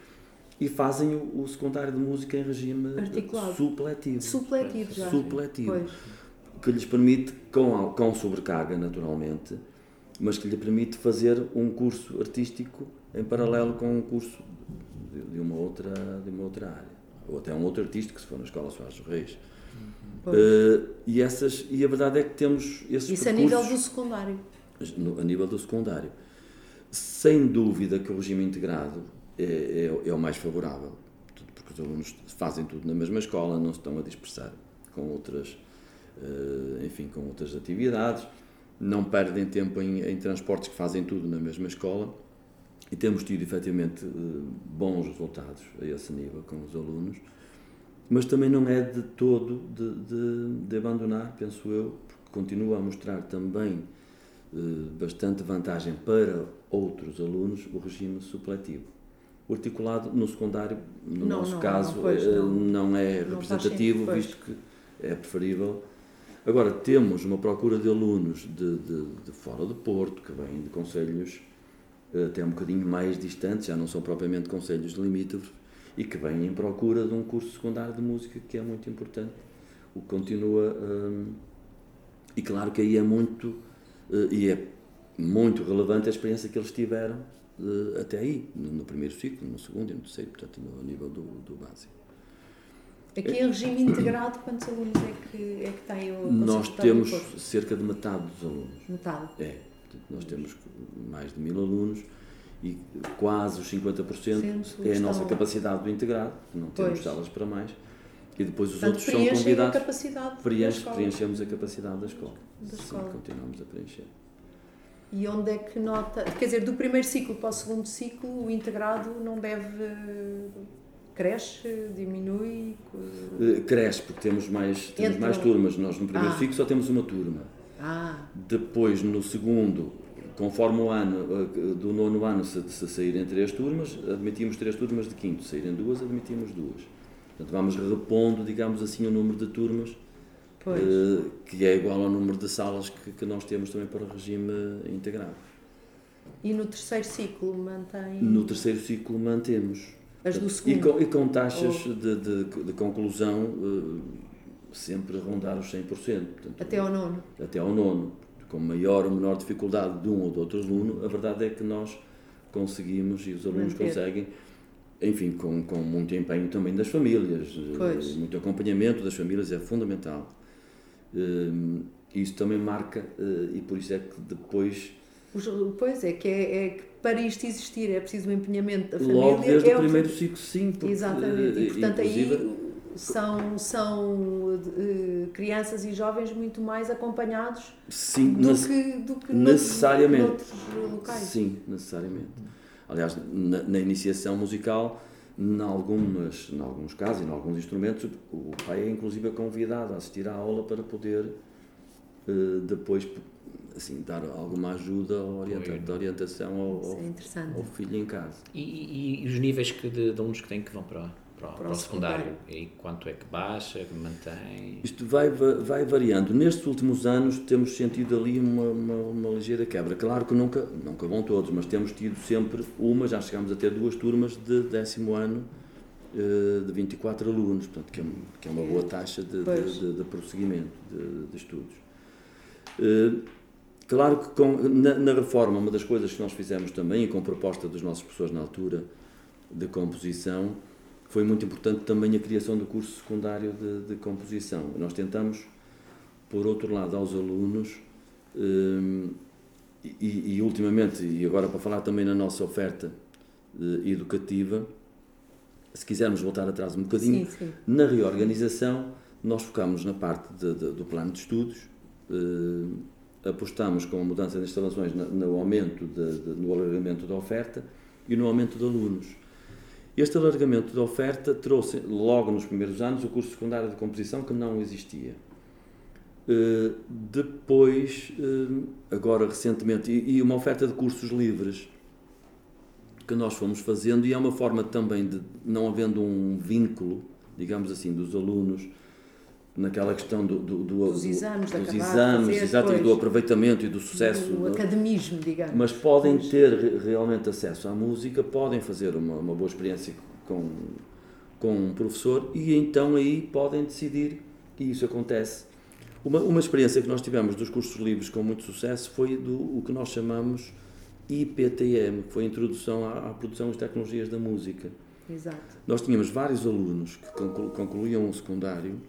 e fazem o, o secundário de música em regime Articulado. supletivo. Supletivo, já. Supletivo. Pois. Que lhes permite, com, com sobrecarga naturalmente, mas que lhe permite fazer um curso artístico em paralelo com um curso de, de uma, outra, de uma outra área ou até um outro artista que se for na Escola Soares dos Reis. Uh, e, essas, e a verdade é que temos esses Isso a nível do secundário. No, a nível do secundário. Sem dúvida que o regime integrado é, é, é, o mais favorável, porque os alunos fazem tudo na mesma escola, não se estão a dispersar com outras, uh, enfim, com outras atividades, não perdem tempo em, em transportes que fazem tudo na mesma escola e temos tido efetivamente eh, bons resultados a esse nível com os alunos, mas também não é de todo de, de, de abandonar, penso eu, porque continua a mostrar também eh, bastante vantagem para outros alunos o regime supletivo. O articulado no secundário, no não, nosso não, caso, não, eh, não, é representativo, visto que é preferível. Agora, temos uma procura de alunos de, de, de fora do Porto, que vêm de conselhos até um bocadinho mais distantes, já não são propriamente conselhos limítrofes, e que vêm em procura de um curso secundário de música que é muito importante. O que continua. Hum, e claro que aí é muito. Uh, e é muito relevante a experiência que eles tiveram uh, até aí, no, no, primeiro ciclo, no segundo e no terceiro, portanto, no nível do, do básico. Aqui em regime integrado, quantos alunos é que, é que tem o Nós temos cerca de metade dos alunos. Metade? É. Nós temos mais de mil alunos e quase os 50% é a nossa capacidade do integrado, não temos pois. salas para mais. E depois os Portanto, outros são convidados. A capacidade preenche, preenchemos a capacidade da escola. Da Sim, continuamos a preencher. E onde é que nota. Quer dizer, do primeiro ciclo para o segundo ciclo, o integrado não deve. cresce, diminui? Eh, cresce, porque temos mais, temos mais turmas. Nós no primeiro ah. ciclo só temos uma turma. Ah. Depois, no segundo, conforme o ano, do nono ano, se, se saírem três turmas, admitimos três turmas de quinto. Se saírem duas, admitimos duas. Portanto, vamos repondo, digamos assim, o número de turmas, uh, que é igual ao número de salas que, que, nós temos também para o regime integrado. E no terceiro ciclo mantém? No terceiro ciclo mantemos. As do segundo? E com, e com taxas Ou... de, de, de, conclusão uh, sempre rondar os 100%. Portanto, até ao nono? Até ao nono. Com maior ou menor dificuldade de um ou de outro aluno, a verdade é que nós conseguimos e os alunos Manter. conseguem enfim, com, com muito empenho também das famílias, pois. muito acompanhamento das famílias é fundamental. Uh, isso também marca, uh, e por isso é que depois. Pois é, que é, é que para isto existir é preciso o empenhamento da família. Logo desde é o primeiro ciclo, sim. Porque, Exatamente, e portanto aí são, são uh, crianças e jovens muito mais acompanhados sim, do, que, do que necessariamente. noutros locais. Sim, necessariamente. Aliás, na, na iniciação musical, em, algumas, em alguns casos e em alguns instrumentos, o pai é inclusive convidado a assistir à aula para poder uh, depois assim, dar alguma ajuda orienta, de orientação ao, ao, é ao, filho em casa. E, e, e os níveis que de, de alunos que têm que vão para, para, para, para o secundário. secundário. E quanto é que baixa, que mantém? Isto vai, vai variando. Nestes últimos anos temos sentido ali uma, uma, uma, ligeira quebra. Claro que nunca, nunca vão todos, mas temos tido sempre uma, já chegámos a ter duas turmas de décimo ano eh, de 24 alunos, portanto, que é, que é uma boa taxa de, de, de, de prosseguimento de, de estudos. Eh, claro que com, na, na, reforma, uma das coisas que nós fizemos também, e com proposta dos nossos professores na altura de composição, foi muito importante também a criação do curso secundário de, de composição. Nós tentamos, por outro lado, aos alunos, um, e, e, ultimamente, e agora para falar também na nossa oferta uh, educativa, se quisermos voltar atrás um bocadinho, sim, sim. na reorganização, nós focamos na parte de, de, do plano de estudos, uh, apostamos com a mudança de instalações no, no aumento, de, no alargamento da oferta e no aumento de alunos. Este alargamento da oferta trouxe, logo nos primeiros anos, o curso secundário de composição que não existia. Uh, depois, uh, agora recentemente, e, e, uma oferta de cursos livres que nós fomos fazendo, e é uma forma também de, não havendo um vínculo, digamos assim, dos alunos naquela questão do, do, do dos exames, do, dos exames exato, e do aproveitamento e do sucesso. Do academismo, digamos. Mas podem pois. ter realmente acesso à música, podem fazer uma, uma boa experiência com, com um professor e então aí podem decidir, e isso acontece. Uma, uma experiência que nós tivemos dos cursos livres com muito sucesso foi do o que nós chamamos IPTM, que foi a Introdução à, à Produção das Tecnologias da Música. Exato. Nós tínhamos vários alunos que concluíam o secundário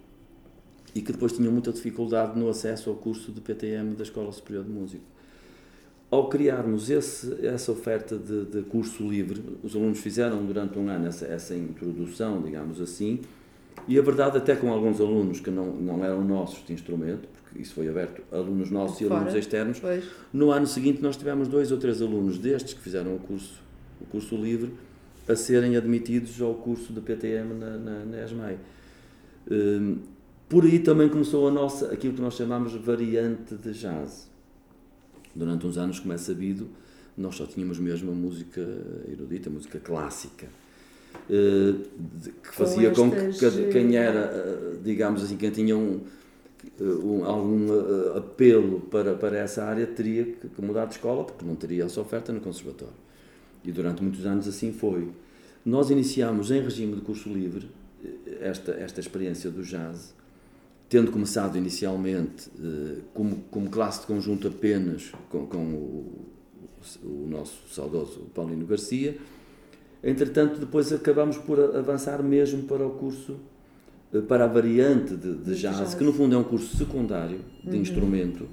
e que depois tinham muita dificuldade no acesso ao curso de PTM da Escola Superior de Música. Ao criarmos esse, essa oferta de, de, curso livre, os alunos fizeram durante um ano essa, essa introdução, digamos assim, e a verdade até com alguns alunos que não, não eram nossos de instrumento, porque isso foi aberto a alunos nossos Fora, e alunos externos, pois. no ano seguinte nós tivemos dois ou três alunos destes que fizeram o curso, o curso livre a serem admitidos ao curso de PTM na, na, na ESMAI. Um, por aí também começou a nossa, aquilo que nós chamamos variante de jazz. Durante uns anos, como é sabido, nós só tínhamos mesmo a música erudita, a música clássica, eh, que fazia com, que quem era, eh, digamos assim, quem tinha um, um, algum eh, apelo para, para essa área teria que mudar de escola, porque não teria essa oferta no conservatório. E durante muitos anos assim foi. Nós iniciámos em regime de curso livre esta, esta experiência do jazz tendo começado inicialmente eh, como, como classe de conjunto apenas com, com o, o, nosso saudoso Paulino Garcia, entretanto depois acabamos por avançar mesmo para o curso, eh, para a variante de, de jazz, jazz, que no fundo é um curso secundário de uhum. instrumento,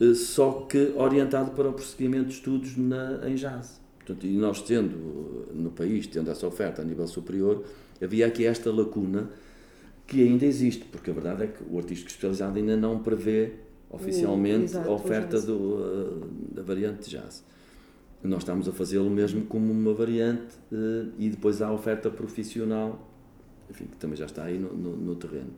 eh, só que orientado para o prosseguimento de estudos na, em jazz. Portanto, e nós tendo no país, tendo essa oferta a nível superior, havia aqui esta lacuna que ainda existe, porque a verdade é que o artístico especializado ainda não prevê oficialmente exato, a oferta do, uh, da variante de jazz. Nós estamos a fazê-lo mesmo como uma variante uh, e depois há a oferta profissional, enfim, que também já está aí no, no, no terreno.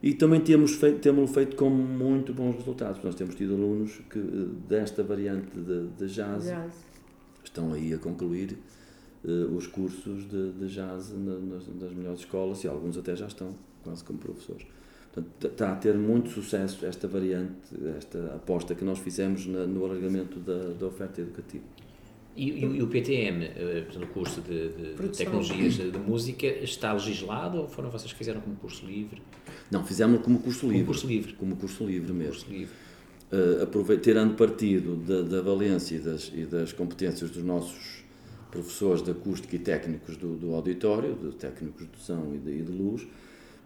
E também temos feito, temos feito com muito bons resultados. Nós temos tido alunos que desta variante de, de jazz, jazz, estão aí a concluir uh, os cursos de, de jazz na, nas, nas melhores escolas e alguns até já estão quase como professores. Portanto, está a ter muito sucesso esta variante, esta aposta que nós fizemos na, no alargamento da, da oferta educativa. E, e, e, o PTM, eh, o curso de, de, de tecnologias de, de, música, está legislado ou foram vocês que fizeram como curso livre? Não, fizemos como curso livre. Como curso livre. Como curso livre mesmo. Curso livre. Uh, tirando partido da, da valência e das, e das competências dos nossos professores de acústica e técnicos do, do auditório, de técnicos de som e de, e de luz,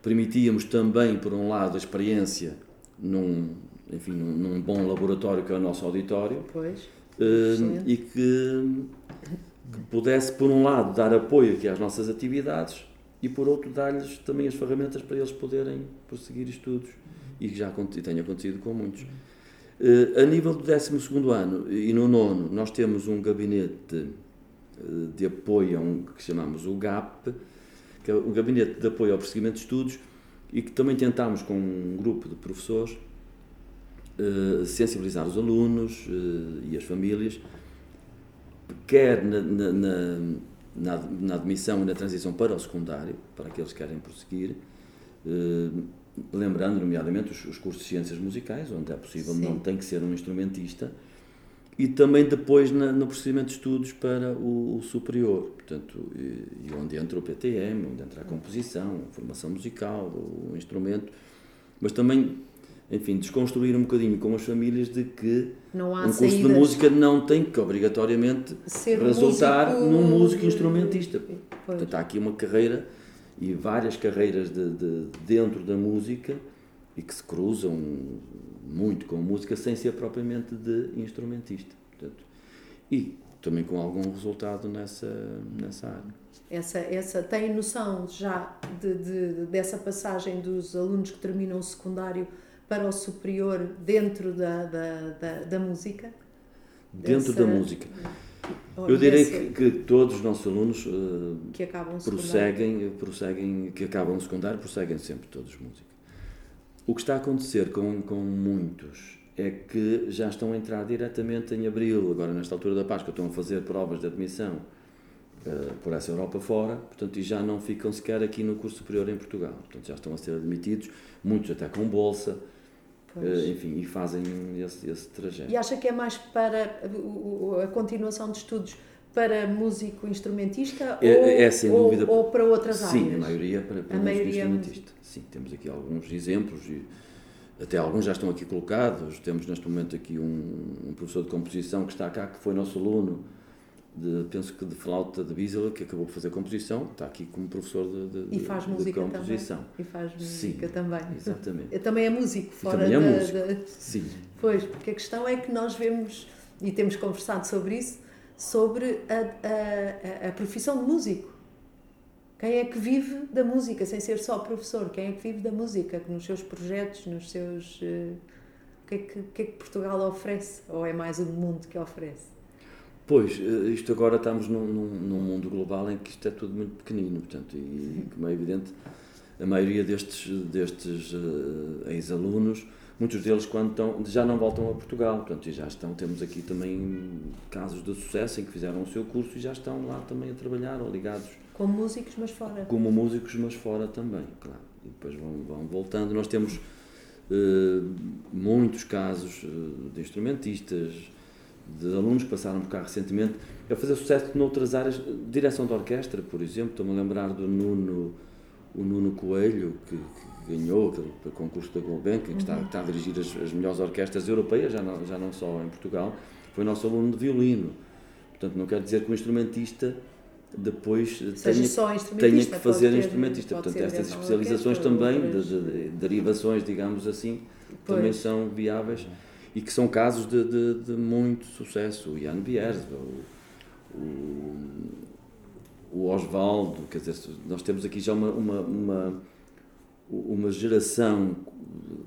permitíamos também, por um lado, a experiência num, enfim, num, num bom laboratório que é o nosso auditório. Pois. Uh, e que, que, pudesse, por um lado, dar apoio aqui às nossas atividades e, por outro, dar-lhes também as ferramentas para eles poderem prosseguir estudos e que já e tem acontecido com muitos. Uh, a nível do 12 ano e no nono, nós temos um gabinete uh, de apoio um, que chamamos o GAP, que é o Gabinete de Apoio ao Prosseguimento de Estudos, e que também tentámos, com um grupo de professores, eh, sensibilizar os alunos eh, e as famílias, quer na, na, na, na, admissão e na transição para o secundário, para aqueles que querem prosseguir, eh, lembrando, nomeadamente, os, os cursos de ciências musicais, onde é possível, Sim. não tem que ser um instrumentista, e também depois na, no procedimento de estudos para o, o superior, portanto, e, e, onde entra o PTM, onde entra a composição, a formação musical, o, o instrumento, mas também, enfim, desconstruir um bocadinho com as famílias de que um curso saídas. de música não tem que obrigatoriamente Ser resultar músico... num músico instrumentista. Pois. Portanto, há aqui uma carreira e várias carreiras de, de, dentro da música e que se cruzam muito com música sem ser propriamente de instrumentista. Portanto, e também com algum resultado nessa, nessa área. Essa, essa, tem noção já de, de, dessa passagem dos alunos que terminam o secundário para o superior dentro da, da, da, da música? Dentro dessa, da música. Eu direi que, que, todos os nossos alunos uh, que acabam prosseguem, prosseguem, que acabam o secundário, prosseguem sempre todos música. O que está a acontecer com, com muitos é que já estão a entrar diretamente em abril, agora nesta altura da Páscoa, estão a fazer provas de admissão uh, por essa Europa fora, portanto, e já não ficam sequer aqui no curso superior em Portugal. Portanto, já estão a ser admitidos, muitos até com bolsa, uh, enfim, e fazem esse, esse trajeto. E acha que é mais para a continuação de estudos para músico instrumentista é, ou, é, sem dúvida, ou, ou para outras sim, áreas? Sim, a maioria para, para a músico maioria é instrumentista. Sim, temos aqui alguns exemplos e até alguns já estão aqui colocados. Temos neste momento aqui um, um professor de composição que está cá, que foi nosso aluno, de, penso que de flauta de Bisela, que acabou por fazer composição, está aqui como professor de, de, e faz música de composição. Também. E faz música Sim, também. Exatamente. *laughs* Também é músico, fora também é da, músico. Da... Sim. Pois, porque a questão é que nós vemos, e temos conversado sobre isso, sobre a, a, a profissão de músico. Quem é que vive da música, sem ser só professor? Quem é que vive da música, nos seus projetos, nos seus. Uh, o, que é que, que é que Portugal oferece? Ou é mais o mundo que oferece? Pois, eh, isto agora estamos num, num, num, mundo global em que isto é tudo muito pequenino, portanto, e como é evidente, a maioria destes, destes uh, ex-alunos muitos deles quando estão, já não voltam a Portugal, portanto, já estão, temos aqui também casos de sucesso em que fizeram o seu curso e já estão lá também a trabalhar ou ligados. Como músicos, mas fora. Como músicos, mas fora também, claro. E depois vão, vão voltando. Nós temos uh, muitos casos uh, de instrumentistas, de alunos que passaram por cá recentemente, a fazer sucesso noutras áreas, direção de orquestra, por exemplo, estou-me a lembrar do Nuno, o Nuno Coelho, que, que ganhou aquele concurso da Gulbenkian, que uhum. está, está, a dirigir as, as, melhores orquestras europeias, já não, já não só em Portugal, foi nosso aluno de violino. Portanto, não quer dizer que o instrumentista depois tenha, tenha que fazer ter, instrumentista. Portanto, estas especializações também, de, de, de, derivações, digamos assim, pois. também são viáveis e que são casos de, de, de muito sucesso. O Jan Biers, o, o, o Osvaldo, quer dizer, nós temos aqui já uma, uma, uma uma geração,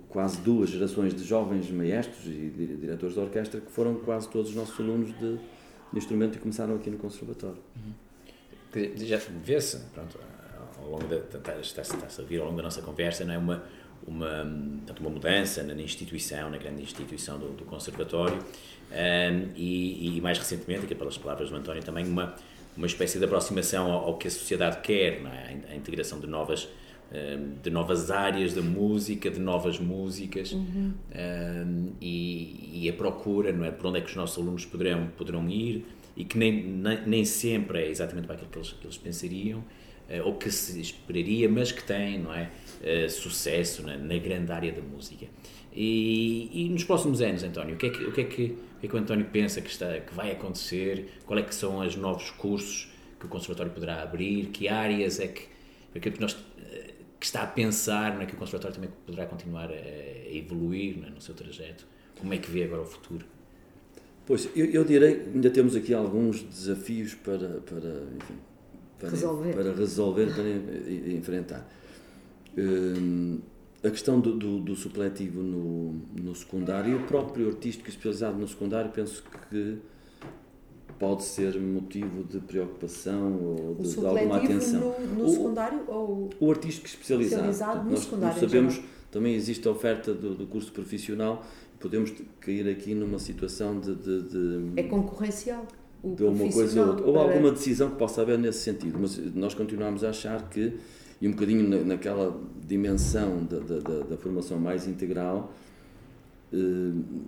quase duas gerações de jovens maestros e diretores de orquestra que foram quase todos os nossos alunos de, de instrumento e começaram aqui no Conservatório. Uhum. Já vê-se, pronto, ao longo da, está-se a vir ao longo da nossa conversa, não é uma, uma, uma mudança na instituição, na grande instituição do, do Conservatório, um, e, e, mais recentemente, aqui pelas palavras do António, também uma, uma espécie de aproximação ao, ao que a sociedade quer, é? a integração de novas, de novas áreas da música, de novas músicas, uhum. um, e, e, a procura não é, por onde é que os nossos alunos poderão, poderão ir, e que nem, nem, sempre é exatamente para aquilo que eles, que eles pensariam, uh, ou que se esperaria, mas que tem, não é? Uh, sucesso na, na, grande área da música. E, e, nos próximos anos, António, o que é que, o que, é que, o que, é que o António pensa que, está, que vai acontecer? Qual é que são os novos cursos que o Conservatório poderá abrir? Que áreas é que, é que, nós, eh, que está a pensar não é, que o Conservatório também poderá continuar a, a evoluir é, no seu trajeto? Como é que vê agora o futuro? Pois, eu, eu direi ainda temos aqui alguns desafios para, para, enfim, para resolver, para, resolver, para enfrentar. Hum, a questão do, do, do, supletivo no, no secundário, o próprio artístico especializado no secundário, penso que pode ser motivo de preocupação ou de, de alguma atenção. No, no o, secundário ou o artístico especializado? especializado no nós, secundário. Sabemos, também existe a oferta do, do curso profissional, podemos cair aqui numa situação de. de, de é concorrencial. de uma coisa ou outra. Ou alguma decisão que possa haver nesse sentido, mas nós continuamos a achar que e um bocadinho na, naquela dimensão da, da, da, formação mais integral,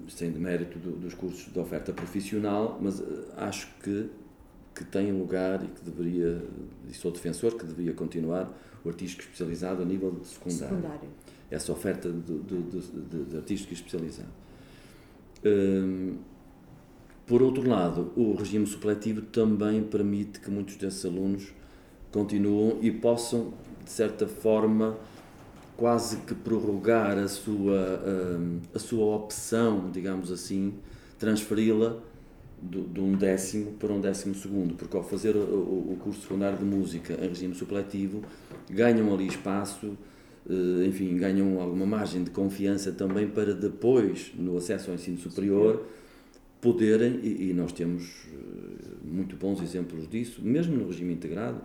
sem demérito do, dos cursos de oferta profissional, mas eh, acho que, que tem lugar e que deveria, e sou defensor, que deveria continuar o artístico especializado a nível de secundário. secundário. Essa oferta de, de, de, artístico especializado. Um, por outro lado, o regime supletivo também permite que muitos desses alunos continuam e possam de certa forma, quase que prorrogar a sua, hum, a sua opção, digamos assim, transferi-la de um décimo para um décimo segundo, porque ao fazer o curso secundário de música em regime supletivo, ganham ali espaço, eh, enfim, ganham alguma margem de confiança também para depois, no acesso ao ensino superior, poderem, e nós temos eh, muito bons exemplos disso, mesmo no regime integrado,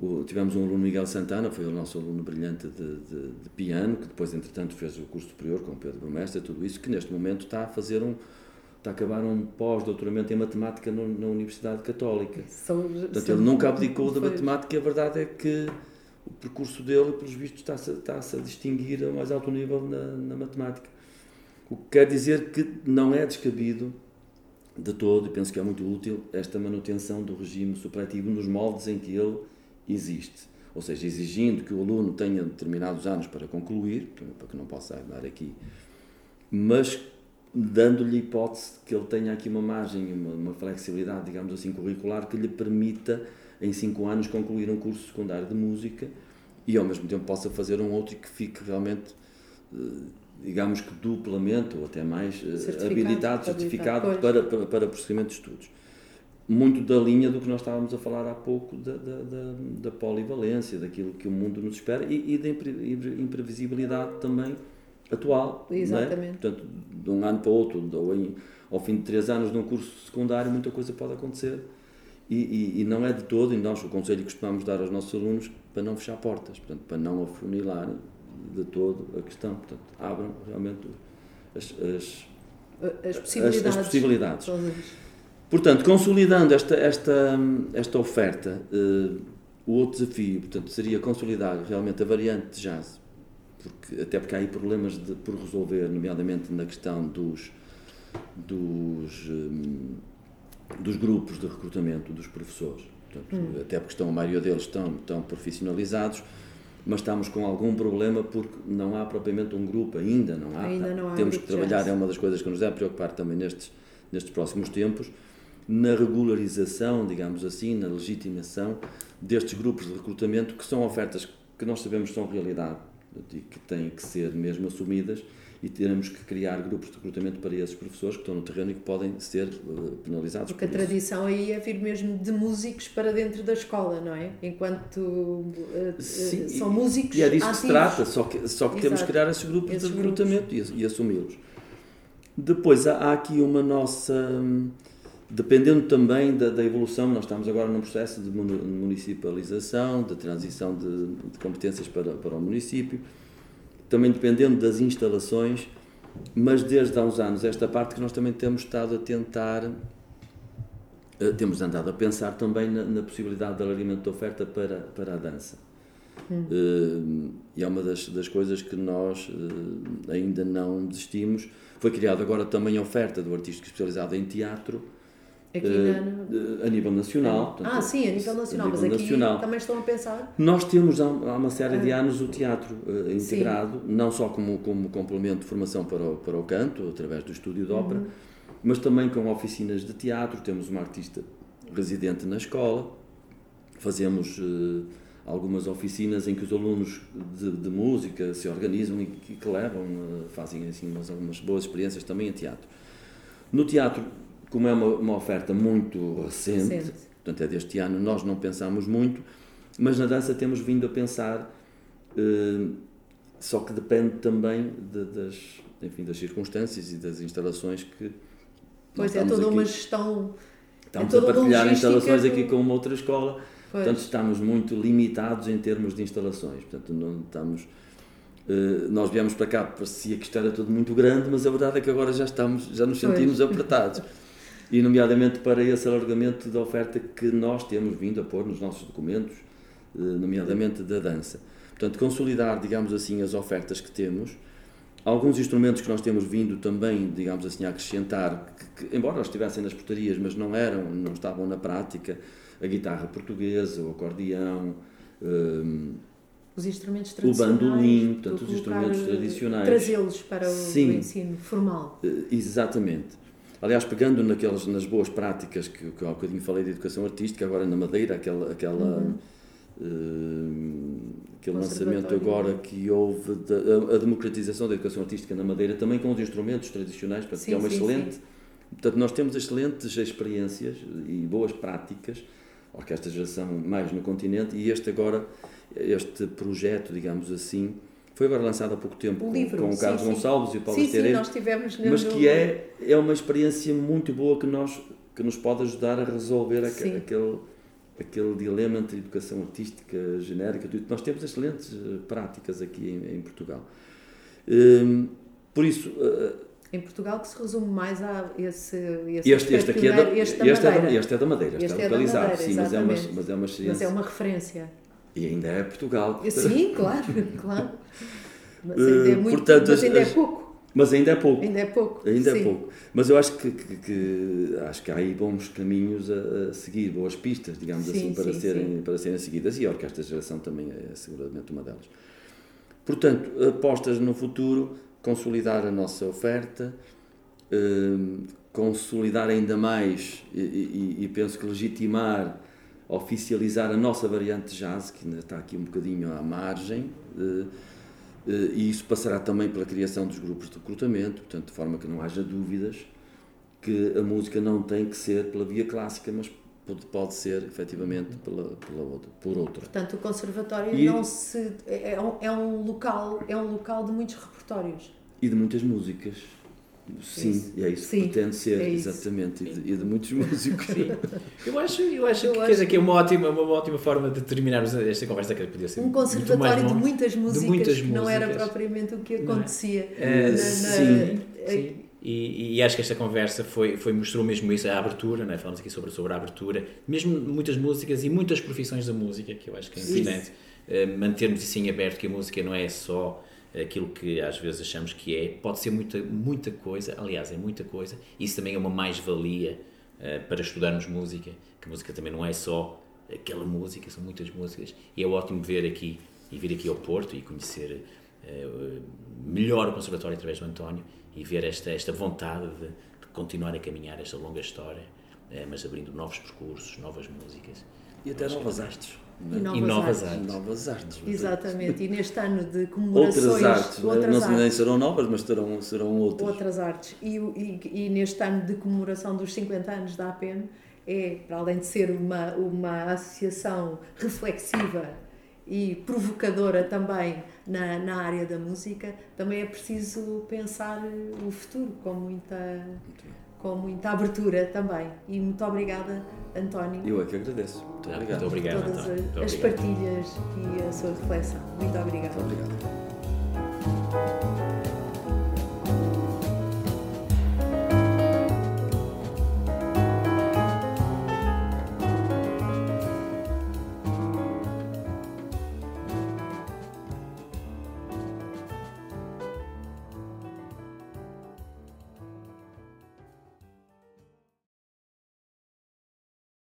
o, tivemos um aluno, Miguel Santana, foi o nosso aluno brilhante de, de, de, piano, que depois, entretanto, fez o curso superior com o Pedro Brumestre, tudo isso, que neste momento está a fazer um, está a acabar um pós-doutoramento em matemática no, na Universidade Católica. São, Portanto, ele nunca abdicou da matemática e a verdade é que o percurso dele, pelos vistos, está-se está a distinguir a mais alto nível na, na matemática. O que quer dizer que não é descabido de todo, e penso que é muito útil, esta manutenção do regime supletivo nos moldes em que ele existe. Ou seja, exigindo que o aluno tenha determinados anos para concluir, para que não possa andar aqui, mas dando-lhe hipótese que ele tenha aqui uma margem, uma, uma, flexibilidade, digamos assim, curricular que lhe permita, em cinco anos, concluir um curso secundário de música e, ao mesmo tempo, possa fazer um outro que fique realmente, eh, digamos que duplamente ou até mais eh, certificado, habilitado, certificado para, para, para prosseguimento de estudos muito da linha do que nós estávamos a falar há pouco, da, da, da, da polivalência, daquilo que o mundo nos espera e, e da imprevisibilidade também atual. É? Exatamente. É? Portanto, de um ano para o outro, ou em, ao fim de três anos num curso secundário, muita coisa pode acontecer. E, e, e, não é de todo, e nós o conselho que costumamos dar aos nossos alunos para não fechar portas, portanto, para não afunilar de todo a questão. Portanto, abram realmente as, as, as possibilidades. As, as possibilidades. Portanto, consolidando esta, esta, esta oferta, uh, o outro desafio portanto, seria consolidar realmente a variante de jazz, porque, até porque há aí problemas de, por resolver, nomeadamente na questão dos, dos, um, dos grupos de recrutamento dos professores. Portanto, hum. Até porque estão, a maioria deles estão, estão profissionalizados, mas estamos com algum problema porque não há propriamente um grupo, ainda não há. Ainda não há Temos que trabalhar, jazz. é uma das coisas que nos deve preocupar também nestes, nestes próximos tempos na regularização, digamos assim, na legitimação destes grupos de recrutamento, que são ofertas que nós sabemos são realidade e que têm que ser mesmo assumidas e teremos que criar grupos de recrutamento para esses professores que estão no terreno e que podem ser uh, penalizados. Porque por a tradição aí é vir mesmo de músicos para dentro da escola, não é? Enquanto uh, Sim, são músicos. E é disso ativos. que se trata, só que, só que temos que criar esses grupos esses de recrutamento grupos. e, e assumi-los. Depois há, há aqui uma nossa. Dependendo também da, da, evolução, nós estamos agora num processo de municipalização, de transição de, de competências para, para o município. também dependendo das instalações, mas desde há uns anos esta parte que nós também temos estado a tentar, uh, temos andado a pensar também na, na possibilidade de alargamento de oferta para, para a dança. Hum. Uh, e é uma das, das coisas que nós uh, ainda não desistimos. Foi criada agora também a oferta do artístico especializado em teatro, uh, na, a nível nacional. Portanto, ah, sim, a nível nacional, a nível mas aqui nacional. também estão a pensar? Nós temos há uma série de ah. anos o teatro uh, integrado, sim. não só como, como complemento de formação para o, para o canto, através do estúdio de ópera, uhum. mas também com oficinas de teatro. Temos uma artista residente na escola, fazemos uh, algumas oficinas em que os alunos de, de música se organizam e que, que levam, fazem assim, umas, algumas boas experiências também em teatro. No teatro como é uma, uma oferta muito recente, recente, portanto é deste ano, nós não pensamos muito, mas na dança temos vindo a pensar, eh, só que depende também de, das, enfim, das circunstâncias e das instalações que. Pois é, toda aqui. uma gestão. Estamos é a partilhar instalações aqui com uma outra escola, pois. portanto estamos muito limitados em termos de instalações, portanto não estamos. Uh, nós viemos para cá, parecia que isto era tudo muito grande, mas a verdade é que agora já estamos, já nos sentimos pois. apertados. *laughs* e nomeadamente para esse alargamento da oferta que nós temos vindo a pôr nos nossos documentos, eh, nomeadamente da dança. Portanto, consolidar, digamos assim, as ofertas que temos, alguns instrumentos que nós temos vindo também, digamos assim, a acrescentar, que, que, embora estivessem nas portarias, mas não eram, não estavam na prática, a guitarra portuguesa, o acordeão, um, os instrumentos tradicionais, o bandolim, portanto, os instrumentos tradicionais. Trazê-los para o, Sim, o ensino formal. Eh, exatamente. Aliás, pegando naquelas, nas boas práticas que, que há um bocadinho falei de educação artística, agora na Madeira, aquela, aquela, uhum. uh, aquele lançamento agora que houve, a, a, democratização da educação artística na Madeira, também com os instrumentos tradicionais, para sim, que é uma sim, excelente. Sim. Portanto, nós temos excelentes experiências e boas práticas, orquestra geração mais no continente, e este agora, este projeto, digamos assim, foi agora lançado há pouco tempo livro, com, o Carlos sim, Gonçalves sim. e o Paulo tivemos mas que é, é uma experiência muito boa que, nós, que nos pode ajudar a resolver aquele, aquele, aquele dilema entre educação artística genérica. Nós temos excelentes eh, práticas aqui em, em Portugal. Um, por isso. Uh, em Portugal que se resume mais a esse, esse este, este aqui é da, este, este, é da, este é da Madeira, este está é localizado, Madeira, sim, mas é, uma, mas é uma experiência. Mas é uma referência. E ainda é Portugal. Sim, claro, *laughs* claro. Mas ainda é, muito, Portanto, mas ainda é pouco. Mas ainda é pouco. Ainda é pouco. Ainda é sim. é pouco. Mas eu acho que, que, que, acho que há aí bons caminhos a, a seguir, boas pistas, digamos sim, assim, para, sim, serem, para serem seguidas. E a Orquestra de Geração também é seguramente uma delas. Portanto, apostas no futuro, consolidar a nossa oferta, eh, consolidar ainda mais e, e, e penso que legitimar oficializar a nossa variante jazz, que ainda está aqui um bocadinho à margem, eh, eh, e isso passará também pela criação dos grupos de recrutamento, portanto, de forma que não haja dúvidas que a música não tem que ser pela via clássica, mas pode, pode ser efetivamente pela, pela outra, por outra. Portanto, o conservatório e, não se é, é um, é um local é um local de muitos repertórios e de muitas músicas. Sim, isso. é isso Sim, que pretende ser, é exatamente, e de, e de, muitos *laughs* músicos. Sim. Eu acho, eu acho, eu que, acho que é uma ótima, uma ótima forma de terminarmos esta conversa que podia ser um conservatório de muitas músicas de muitas que músicas. não era propriamente o que é? acontecia. É? na, sim, na, sim. E, e, acho que esta conversa foi, foi mostrou mesmo isso, a abertura, né? falamos aqui sobre, sobre a abertura, mesmo muitas músicas e muitas profissões da música, que eu acho que é importante uh, mantermos assim aberto, que a música não é só aquilo que às vezes achamos que é, pode ser muita, muita coisa, aliás, é muita coisa, isso também é uma mais-valia uh, para estudarmos música, que a música também não é só aquela música, são muitas músicas, e é ótimo ver aqui, e vir aqui ao Porto e conhecer uh, melhor o Conservatório através do António e ver esta, esta vontade de, de continuar a caminhar esta longa história, uh, mas abrindo novos percursos, novas músicas. E até novas artes. E novas, e novas artes. artes. Novas artes. Exatamente, e neste ano de *laughs* comemorações. Outras artes, outras não artes, nem serão novas, mas serão, serão outras. Outras artes. E, e, e, neste ano de comemoração dos 50 anos da APN, é, para além de ser uma, uma associação reflexiva e provocadora também na, na área da música, também é preciso pensar o futuro com muita. Muito com muita abertura também. E muito obrigada, António. Eu é que agradeço. Muito obrigado. Muito obrigado por todas as, as partilhas e a sua reflexão. Muito obrigada. Muito. Obrigado.